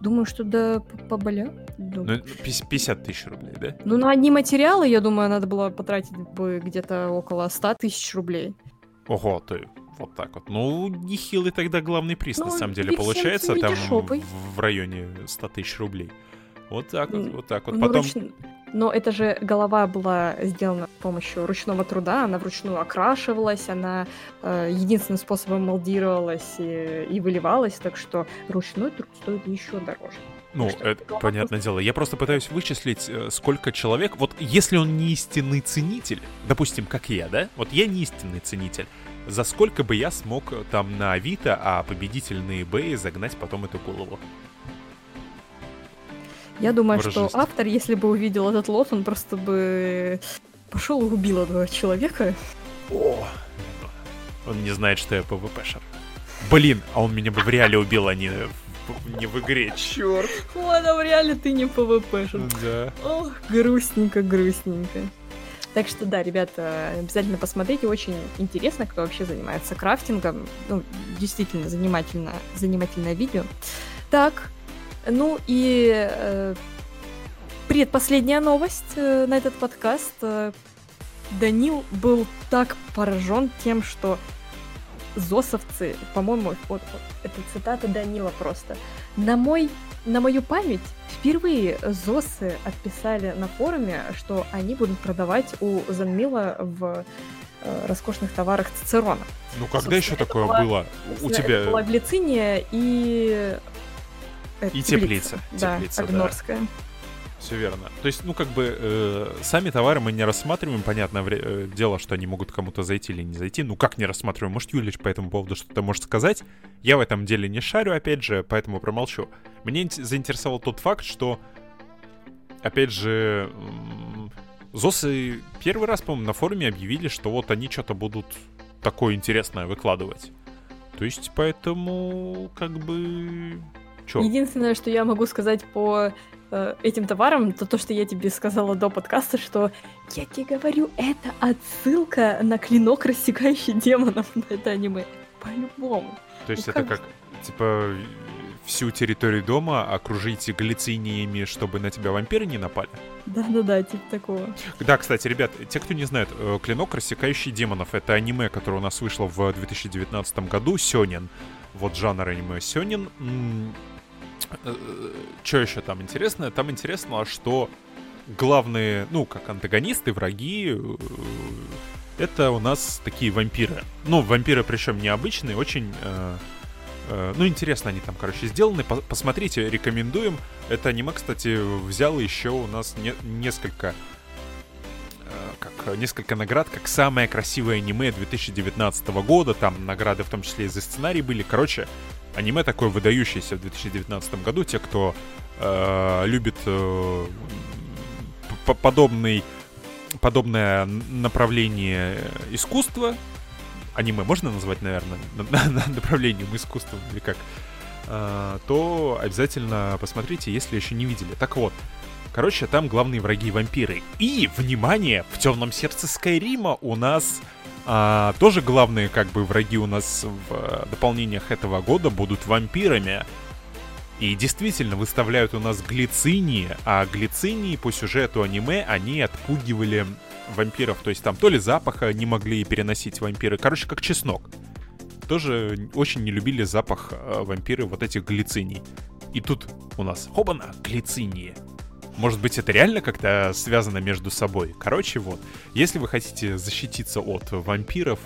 думаю, что да, поболя. Ну, Ну, пи- 50 тысяч рублей, да? Ну, на одни материалы, я думаю, надо было потратить бы где-то около 100 тысяч рублей. Ого, ты вот так вот. Ну, нехилый тогда главный приз, на Ну, самом деле, получается, там в, в районе 100 тысяч рублей. Вот так вот, вот так вот. Ну, Потом, руч- Но это же голова была сделана с помощью ручного труда, она вручную окрашивалась, она э, единственным способом молдировалась и, и выливалась, так что ручной труд стоит еще дороже. ну, что это голова понятное дело. Я просто пытаюсь вычислить, э, сколько человек... Вот если он не истинный ценитель, допустим, как я, да? Вот я не истинный ценитель. За сколько бы я смог э, там на Авито, а победитель на eBay загнать потом эту голову? Я думаю, что автор, если бы увидел этот лот, он просто бы пошел и убил этого человека. О! Он не знает, что я ПВПшер. Блин, а он меня бы в реале убил, а не не в игре. Черт. Ладно, в реале ты не ПВПшер. Да. Ох, грустненько, грустненько. Так что да, ребята, обязательно посмотрите, очень интересно, кто вообще занимается крафтингом. Ну, действительно занимательно, занимательное видео. Так, ну и э, предпоследняя новость э, на этот подкаст. Э, Данил был так поражен тем, что зосовцы, по-моему, вот, вот, это цитата Данила просто. На мой на мою память впервые ЗОСы отписали на форуме, что они будут продавать у Занмила в э, роскошных товарах Цицерона. Ну когда Собственно, еще такое была- было? У тебя была глициния и... э, И теплица. Да, Теплица, да. Агнорская. все верно. То есть, ну как бы э, сами товары мы не рассматриваем, понятное э, дело, что они могут кому-то зайти или не зайти. Ну как не рассматриваем? Может Юлич по этому поводу что-то может сказать? Я в этом деле не шарю, опять же, поэтому промолчу. Мне инте- заинтересовал тот факт, что, опять же, ЗОСы первый раз, по-моему, на форуме объявили, что вот они что-то будут такое интересное выкладывать. То есть, поэтому, как бы... Чё? Единственное, что я могу сказать по э, этим товарам, то то, что я тебе сказала до подкаста, что я тебе говорю, это отсылка на клинок, рассекающий демонов на это аниме. По-любому. То есть Ну, это как как, типа, всю территорию дома окружить глициниями, чтобы на тебя вампиры не напали? Да-да-да, типа такого. Да, кстати, ребят, те, кто не знает, э, «Клинок, рассекающий демонов» — это аниме, которое у нас вышло в 2019 году, Сёнин. Вот жанр аниме Сёнин. Что еще там интересно? Там интересно, что главные, ну, как антагонисты, враги, э, это у нас такие вампиры. Ну, вампиры причем необычные, очень... Э, э, ну, интересно они там, короче, сделаны. По посмотрите, рекомендуем. Это аниме, кстати, взял еще у нас не несколько э, как несколько наград, как самое красивое аниме 2019 года. Там награды в том числе и за сценарий были. Короче, аниме такое выдающееся в 2019 году. Те, кто э, любит э, подобный подобное направление искусства, аниме можно назвать, наверное, направлением искусства или как, а, то обязательно посмотрите, если еще не видели. Так вот, короче, там главные враги вампиры. И, внимание, в темном сердце Скайрима у нас а, тоже главные как бы враги у нас в дополнениях этого года будут вампирами. И действительно выставляют у нас глицинии, а глицинии по сюжету аниме, они отпугивали вампиров. То есть там то ли запаха не могли переносить вампиры. Короче, как чеснок. Тоже очень не любили запах э, вампиры вот этих глициний. И тут у нас, хобана, глицинии. Может быть, это реально как-то связано между собой. Короче, вот. Если вы хотите защититься от вампиров,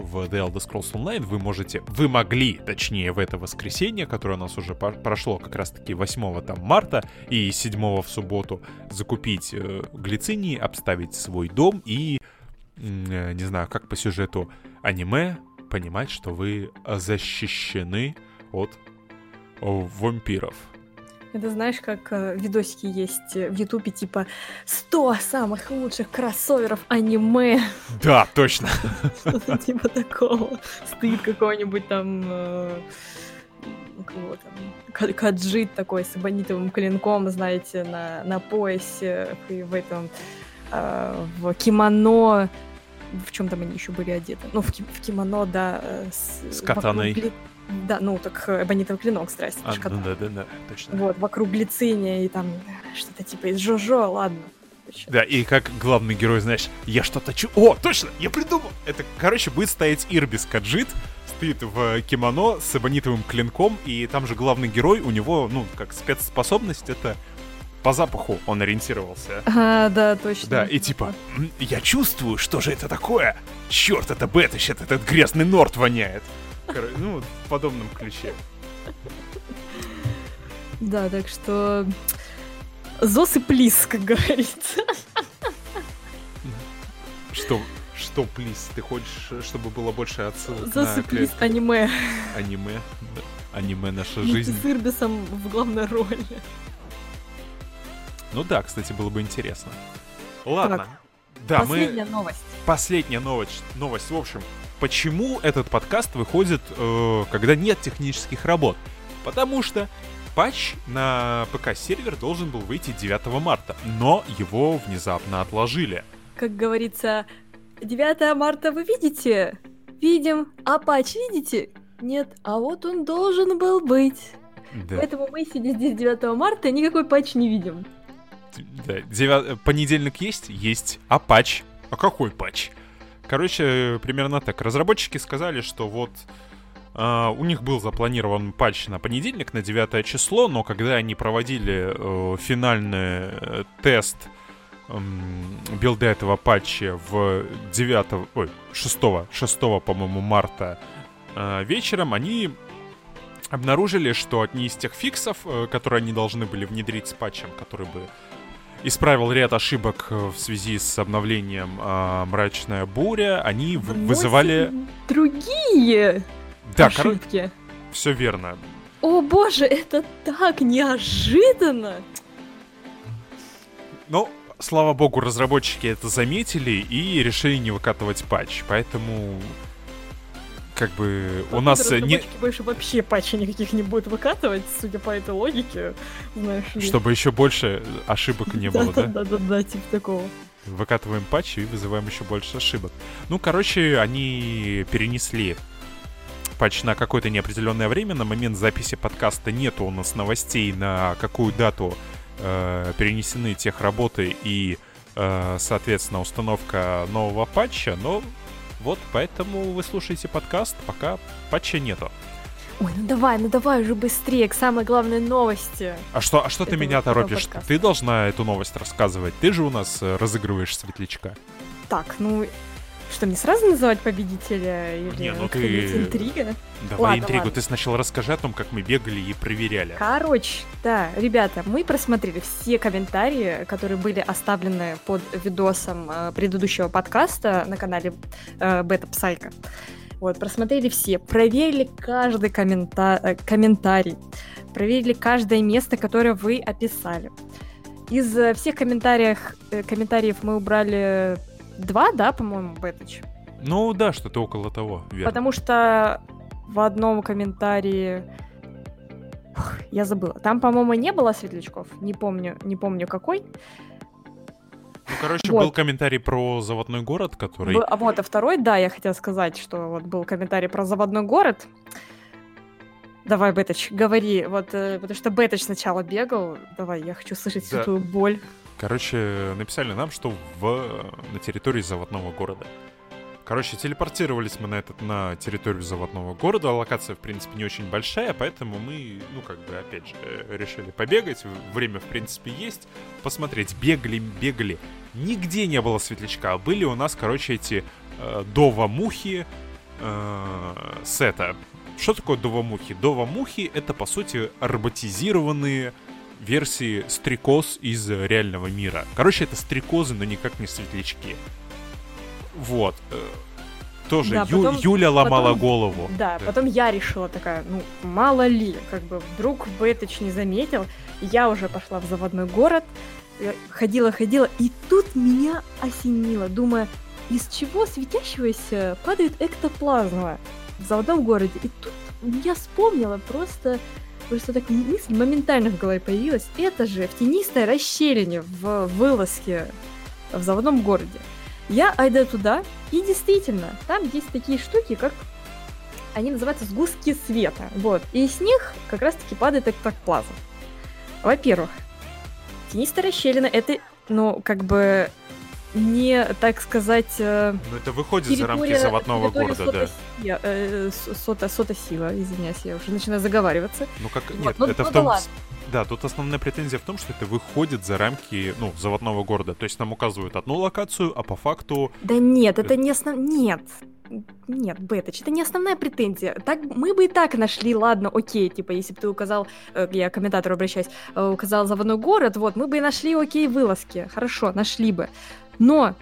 в The Elder Scrolls Online вы можете, вы могли, точнее, в это воскресенье, которое у нас уже прошло как раз-таки 8 там, марта и 7 в субботу, закупить э, глицинии, обставить свой дом и, э, не знаю, как по сюжету аниме, понимать, что вы защищены от вампиров. Это знаешь, как э, видосики есть э, в Ютубе, типа 100 самых лучших кроссоверов аниме. Да, точно. Что-то типа такого. Стоит какой-нибудь там... Э, кого там, каджит такой с абонитовым клинком, знаете, на, на поясе и в этом в кимоно в чем там они еще были одеты? Ну, в, в кимоно, да. С, с катаной. Вокруг, да, ну так эбонитовый клинок, здрасте. А, ну, да, да, да, точно. Вот, вокруг глициния и там что-то типа из Жожо, ладно. Да, и как главный герой, знаешь, я что-то чу... О, точно, я придумал! Это, короче, будет стоять Ирбис Каджит, стоит в кимоно с эбонитовым клинком, и там же главный герой, у него, ну, как спецспособность, это по запаху он ориентировался. А, да, точно. Да, и типа, я чувствую, что же это такое? Черт, это Бетыщет, этот грязный норт воняет. Ну, в подобном ключе. Да, так что... Зос и плиз, как говорится. Что, что, плиз? Ты хочешь, чтобы было больше отсылок Зос и плиз аниме. Аниме? Да. Аниме наша жизнь. с Ирбисом в главной роли. Ну да, кстати, было бы интересно. Ладно. Так, да, последняя мы... новость. Последняя новость. Новость, в общем, почему этот подкаст выходит, э, когда нет технических работ? Потому что патч на ПК-сервер должен был выйти 9 марта, но его внезапно отложили. Как говорится, 9 марта вы видите? Видим. А патч видите? Нет. А вот он должен был быть. Да. Поэтому мы сидим здесь 9 марта и никакой патч не видим. Да, 9... Понедельник есть? Есть. А патч? А какой патч? Короче, примерно так. Разработчики сказали, что вот Uh, у них был запланирован патч на понедельник, на 9 число, но когда они проводили uh, финальный uh, тест um, билда этого патча в 9, ой, 6, 6 по-моему, марта uh, вечером, они обнаружили, что одни из тех фиксов, которые они должны были внедрить с патчем, который бы исправил ряд ошибок э, в связи с обновлением э, «Мрачная буря», они в- вызывали... Другие да, ошибки. Кор... Все верно. О боже, это так неожиданно! Ну, слава богу, разработчики это заметили и решили не выкатывать патч, поэтому как бы у нас не... больше вообще патчи никаких не будет выкатывать, судя по этой логике, знаешь ли. Чтобы еще больше ошибок не было, да? Да-да-да, типа такого. Выкатываем патчи и вызываем еще больше ошибок. Ну, короче, они перенесли патч на какое-то неопределенное время. На момент записи подкаста нету у нас новостей, на какую дату э, перенесены тех работы и, э, соответственно, установка нового патча, но вот поэтому вы слушаете подкаст, пока патча нету. Ой, ну давай, ну давай уже быстрее к самой главной новости. А что, а что ты меня торопишь? Подкаста. Ты должна эту новость рассказывать. Ты же у нас э, разыгрываешь светлячка. Так, ну Что, мне сразу называть победителя? Или Не, ну ты- интрига? Давай Ладно, интригу. ладно. Ты сначала расскажи о том, как мы бегали и проверяли. Короче, да, ребята, мы просмотрели все комментарии, которые были оставлены под видосом э, предыдущего подкаста на канале э, Бета Псайка. Вот, просмотрели все, проверили каждый коммента- э, комментарий, проверили каждое место, которое вы описали. Из э, всех комментариев, э, комментариев мы убрали два, да, по-моему, Бетыч? Ну да, что-то около того, верно. Потому что в одном комментарии я забыла. Там, по-моему, не было светлячков. Не помню, не помню какой. Ну, короче, Вот. был комментарий про заводной город, который... Б- а вот, а второй, да, я хотела сказать, что вот был комментарий про заводной город. Давай, Беточ, говори, вот, э, потому что Беточ сначала бегал. Давай, я хочу слышать всю Да. твою боль. Короче, написали нам, что в, на территории заводного города. Короче, телепортировались мы на, этот, на территорию заводного города. Локация, в принципе, не очень большая, поэтому мы, ну, как бы, опять же, э, решили побегать. Время, в принципе, есть. Посмотреть, бегали, бегали. Нигде не было светлячка. Были у нас, короче, эти э, дова-мухи э, сета. Что такое дова-мухи? Дова-мухи — это, по сути, роботизированные версии стрекоз из э, реального мира. Короче, это стрекозы, но никак не светлячки. Вот. э, Тоже Да, Ю- потом- Юля ломала потом- голову. Да, потом я решила такая, ну, мало ли, как бы вдруг Беточ не заметил. Я уже пошла в заводной город, ходила-ходила, и тут меня осенило, думая, из чего светящегося падает эктоплазма в заводном городе. И тут я вспомнила просто, просто так мысль моментально в голове появилась. Это же в тенистой расщелине в вылазке в заводном городе. Я айда туда, и действительно, там есть такие штуки, как они называются сгустки света. Вот. И с них как раз-таки падает эктоплазма. Во-первых, тенистая расщелина это, ну, как бы не, так сказать, э, Но это выходит за рамки заводного города, да. сотоси- э, с- сота, сотосила, извиняюсь, я уже начинаю заговариваться. Ну как Вот, нет, ну- это ну в да том. ладно. Да, тут основная претензия в том, что это выходит за рамки, ну, заводного города. То есть нам указывают одну локацию, а по факту Да нет, это не основ... Нет. Нет, Беточ, это не основная претензия. Так мы бы и так нашли, ладно, окей, типа, если бы ты указал, э, я к комментатору обращаюсь, э, указал заводной город, вот, мы бы и нашли, окей, вылазки. Хорошо, нашли бы. Но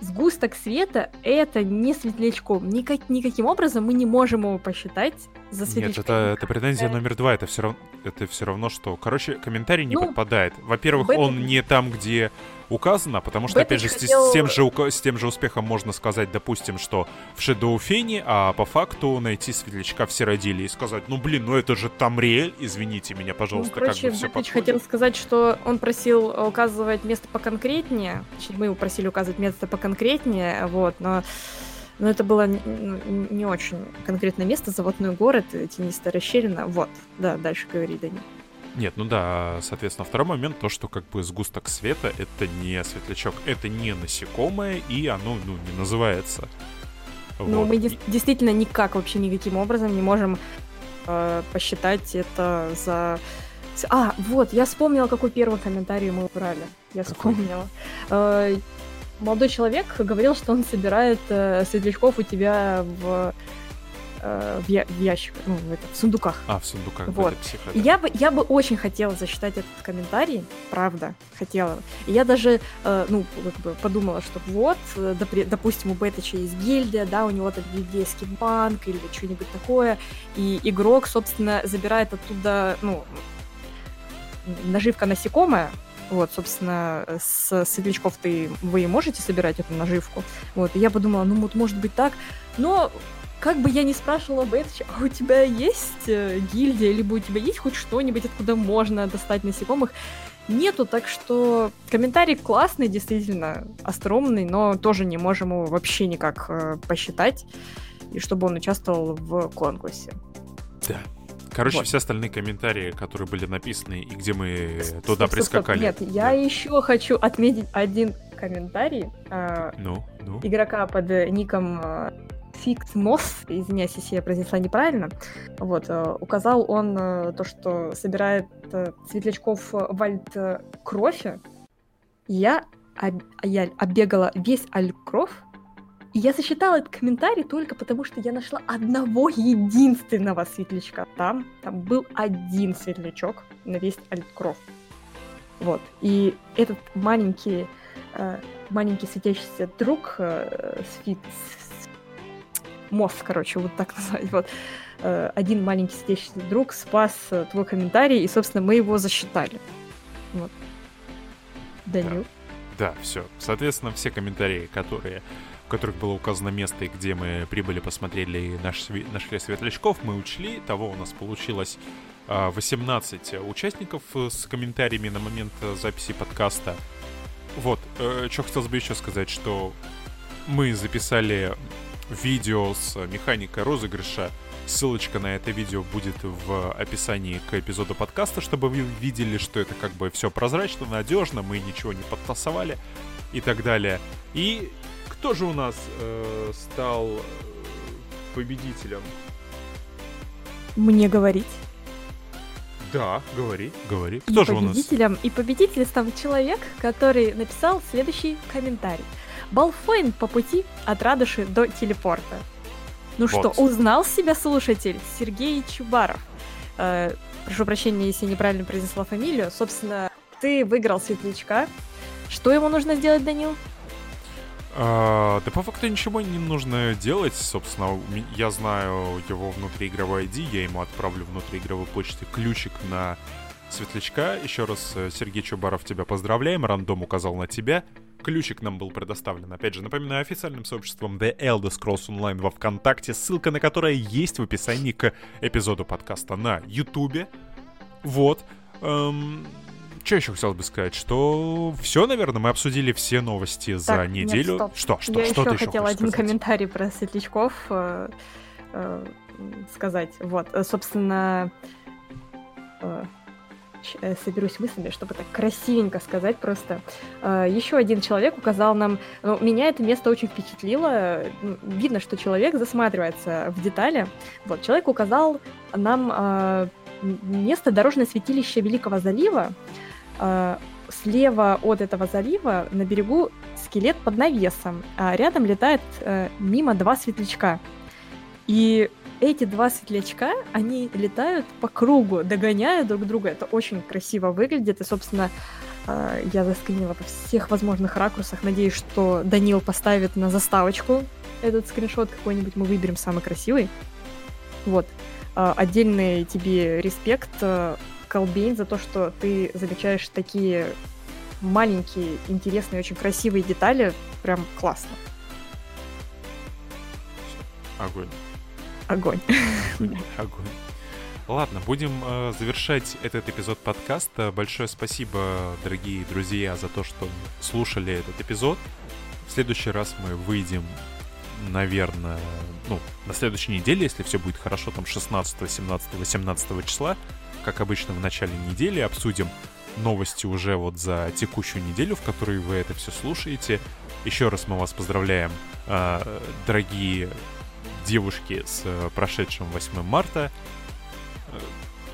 сгусток света это не светлячком. Никак, никаким образом мы не можем его посчитать за Нет, светлячком. это, это претензия номер два. Это все равно, это все равно, что, короче, комментарий не Ну, подпадает. Во-первых, он не там, где указано, потому что, опять же, с, хотел- с тем же с тем же успехом можно сказать, допустим, что в Шедоуфене, а по факту найти светлячка в Сиродиле и сказать, ну блин, ну это же Тамриэль, извините меня, Ну, пожалуйста, короче, как бы все Бэтыч хотел сказать, что он просил указывать место поконкретнее. Точнее, мы его просили указывать место поконкретнее, вот, но, но это было не, ну, не очень конкретное место, заводной город, тенистая расщелина, вот. Да, дальше говори, Дани. Нет, ну да, соответственно, второй момент, то, что как бы сгусток света — это не светлячок, это не насекомое, и оно, ну, не называется. Ну, Вот. мы дес- действительно никак вообще никаким образом не можем э, посчитать это за... А, вот, я вспомнила, какой первый комментарий мы убрали. Я Какой? вспомнила. Э, молодой человек говорил, что он собирает э, светлячков у тебя в, э, в, я- в ящиках, ну, в, это, в сундуках. А, в сундуках, Вот. да. Я бы, я бы очень хотела засчитать этот комментарий, правда, хотела. И я даже, э, ну, как бы подумала, что вот, э, допри- допустим, у Бетыча есть гильдия, да, у него там гильдейский банк или что-нибудь такое, и игрок, собственно, забирает оттуда, ну, наживка насекомая, вот, собственно, с светлячков ты, вы и можете собирать эту наживку. Вот, и я подумала, ну, вот, может быть так, но как бы я ни спрашивала Бетыча, а у тебя есть э, гильдия, либо у тебя есть хоть что-нибудь, откуда можно достать насекомых? Нету, так что комментарий классный, действительно, остроумный, но тоже не можем его вообще никак э, посчитать, и чтобы он участвовал в конкурсе. Короче, Вот. все остальные комментарии, которые были написаны и где мы Стоп, туда стоп, стоп. прискакали. Нет, я Да. еще хочу отметить один комментарий э, Ну, ну. игрока под ником э, Фиктмос, извиняюсь, если я произнесла неправильно, вот, э, указал он э, то, что собирает э, светлячков вальт э, крофи. Я, я оббегала весь Алькроф И я сосчитала этот комментарий только потому, что я нашла одного единственного светлячка. Там, там был один светлячок на весь Альткров. Вот. И этот маленький, маленький светящийся друг, э, сфит, мост, короче, вот так назвать, вот, э, один маленький светящийся друг спас э, твой комментарий, и, собственно, мы его засчитали. Вот. Данил? Да, все. Соответственно, все комментарии, которые в которых было указано место, где мы прибыли, посмотрели и наш, нашли светлячков, мы учли. Того у нас получилось 18 а, участников с комментариями на момент записи подкаста. Вот, э, что хотелось бы еще сказать, что мы записали видео с механикой розыгрыша. Ссылочка на это видео будет в описании к эпизоду подкаста, чтобы вы видели, что это как бы все прозрачно, надежно, мы ничего не подтасовали и так далее. И кто же у нас э, стал э, победителем? Мне говорить. Да, говори, говори. Кто и же у нас? Победителем и победителем стал человек, который написал следующий комментарий. Балфойн по пути от Радуши до телепорта. Ну вот. что, узнал себя слушатель Сергей Чубаров. Э, прошу прощения, если я неправильно произнесла фамилию. Собственно, ты выиграл светлячка. Что ему нужно сделать, Данил? А, да по факту ничего не нужно делать. Собственно, я знаю его внутриигровой ID, я ему отправлю внутриигровой почте ключик на светлячка. Еще раз, э, Сергей Чубаров, тебя поздравляем. Рандом указал на тебя. Ключик нам был предоставлен. Опять же, напоминаю, официальным сообществом The Elder Scrolls Online во Вконтакте, ссылка на которое есть в описании к эпизоду подкаста на Ютубе. Вот. Эм, что еще хотелось бы сказать? Что все, наверное, мы обсудили все новости за так, неделю. Нет, стоп. Что, что, Я что еще ты еще хотела один сказать? комментарий про светлячков э, э, сказать. Вот, собственно, э, соберусь мыслями, чтобы так красивенько сказать просто. Э, еще один человек указал нам... Ну, меня это место очень впечатлило. Видно, что человек засматривается в детали. Вот, человек указал нам э, место дорожное святилище Великого залива, слева от этого залива на берегу скелет под навесом, а рядом летает э, мимо два светлячка. И эти два светлячка, они летают по кругу, догоняя друг друга. Это очень красиво выглядит. И, собственно, э, я заскринила во всех возможных ракурсах. Надеюсь, что Данил поставит на заставочку этот скриншот какой-нибудь. Мы выберем самый красивый. Вот. Э, отдельный тебе респект Колбейн за то, что ты замечаешь такие маленькие, интересные, очень красивые детали. Прям классно. Огонь. Огонь. Огонь. Ладно, будем э, завершать этот эпизод подкаста. Большое спасибо, дорогие друзья, за то, что слушали этот эпизод. В следующий раз мы выйдем, наверное, ну, на следующей неделе, если все будет хорошо, там 16, 17, 18 числа как обычно, в начале недели обсудим новости уже вот за текущую неделю, в которой вы это все слушаете. Еще раз мы вас поздравляем, а, дорогие девушки, с э, прошедшим 8 марта. Э,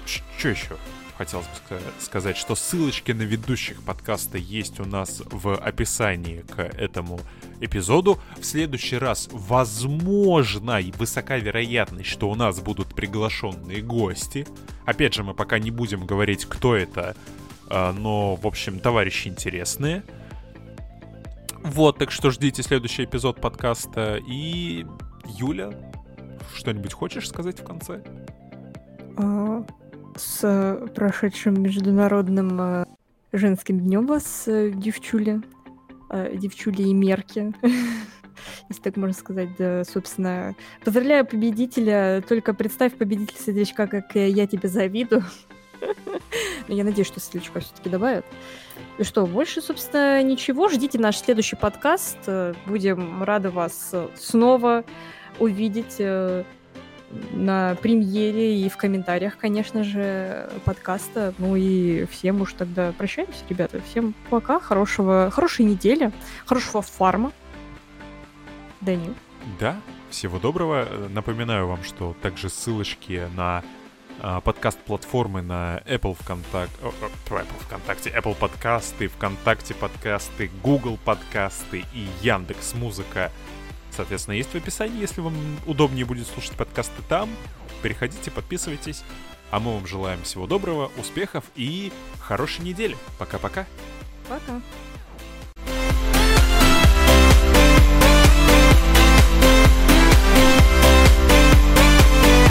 что еще? хотелось бы сказать, что ссылочки на ведущих подкаста есть у нас в описании к этому эпизоду. В следующий раз, возможно, и высока вероятность, что у нас будут приглашенные гости. Опять же, мы пока не будем говорить, кто это, а, но, в общем, товарищи интересные. Вот, так что ждите следующий эпизод подкаста. И, Юля, что-нибудь хочешь сказать в конце? А, с прошедшим международным э, женским днем вас, э, девчули, э, девчули и мерки. Если так можно сказать, да, собственно. Поздравляю победителя. Только представь победителя сердечка, как я тебе завидую. Я надеюсь, что сердечко все-таки добавят. И что, больше, собственно, ничего. Ждите наш следующий подкаст. Будем рады вас снова увидеть на премьере и в комментариях, конечно же, подкаста. Ну и всем уж тогда прощаемся, ребята. Всем пока, хорошего, хорошей недели, хорошего фарма. Данил. Да, всего доброго. Напоминаю вам, что также ссылочки на а, подкаст-платформы на Apple ВКонтакте, Apple ВКонтакте, Apple подкасты, ВКонтакте подкасты, Google подкасты и Яндекс Музыка соответственно, есть в описании, если вам удобнее будет слушать подкасты там. Переходите, подписывайтесь. А мы вам желаем всего доброго, успехов и хорошей недели. Пока-пока. Пока. -пока. Пока.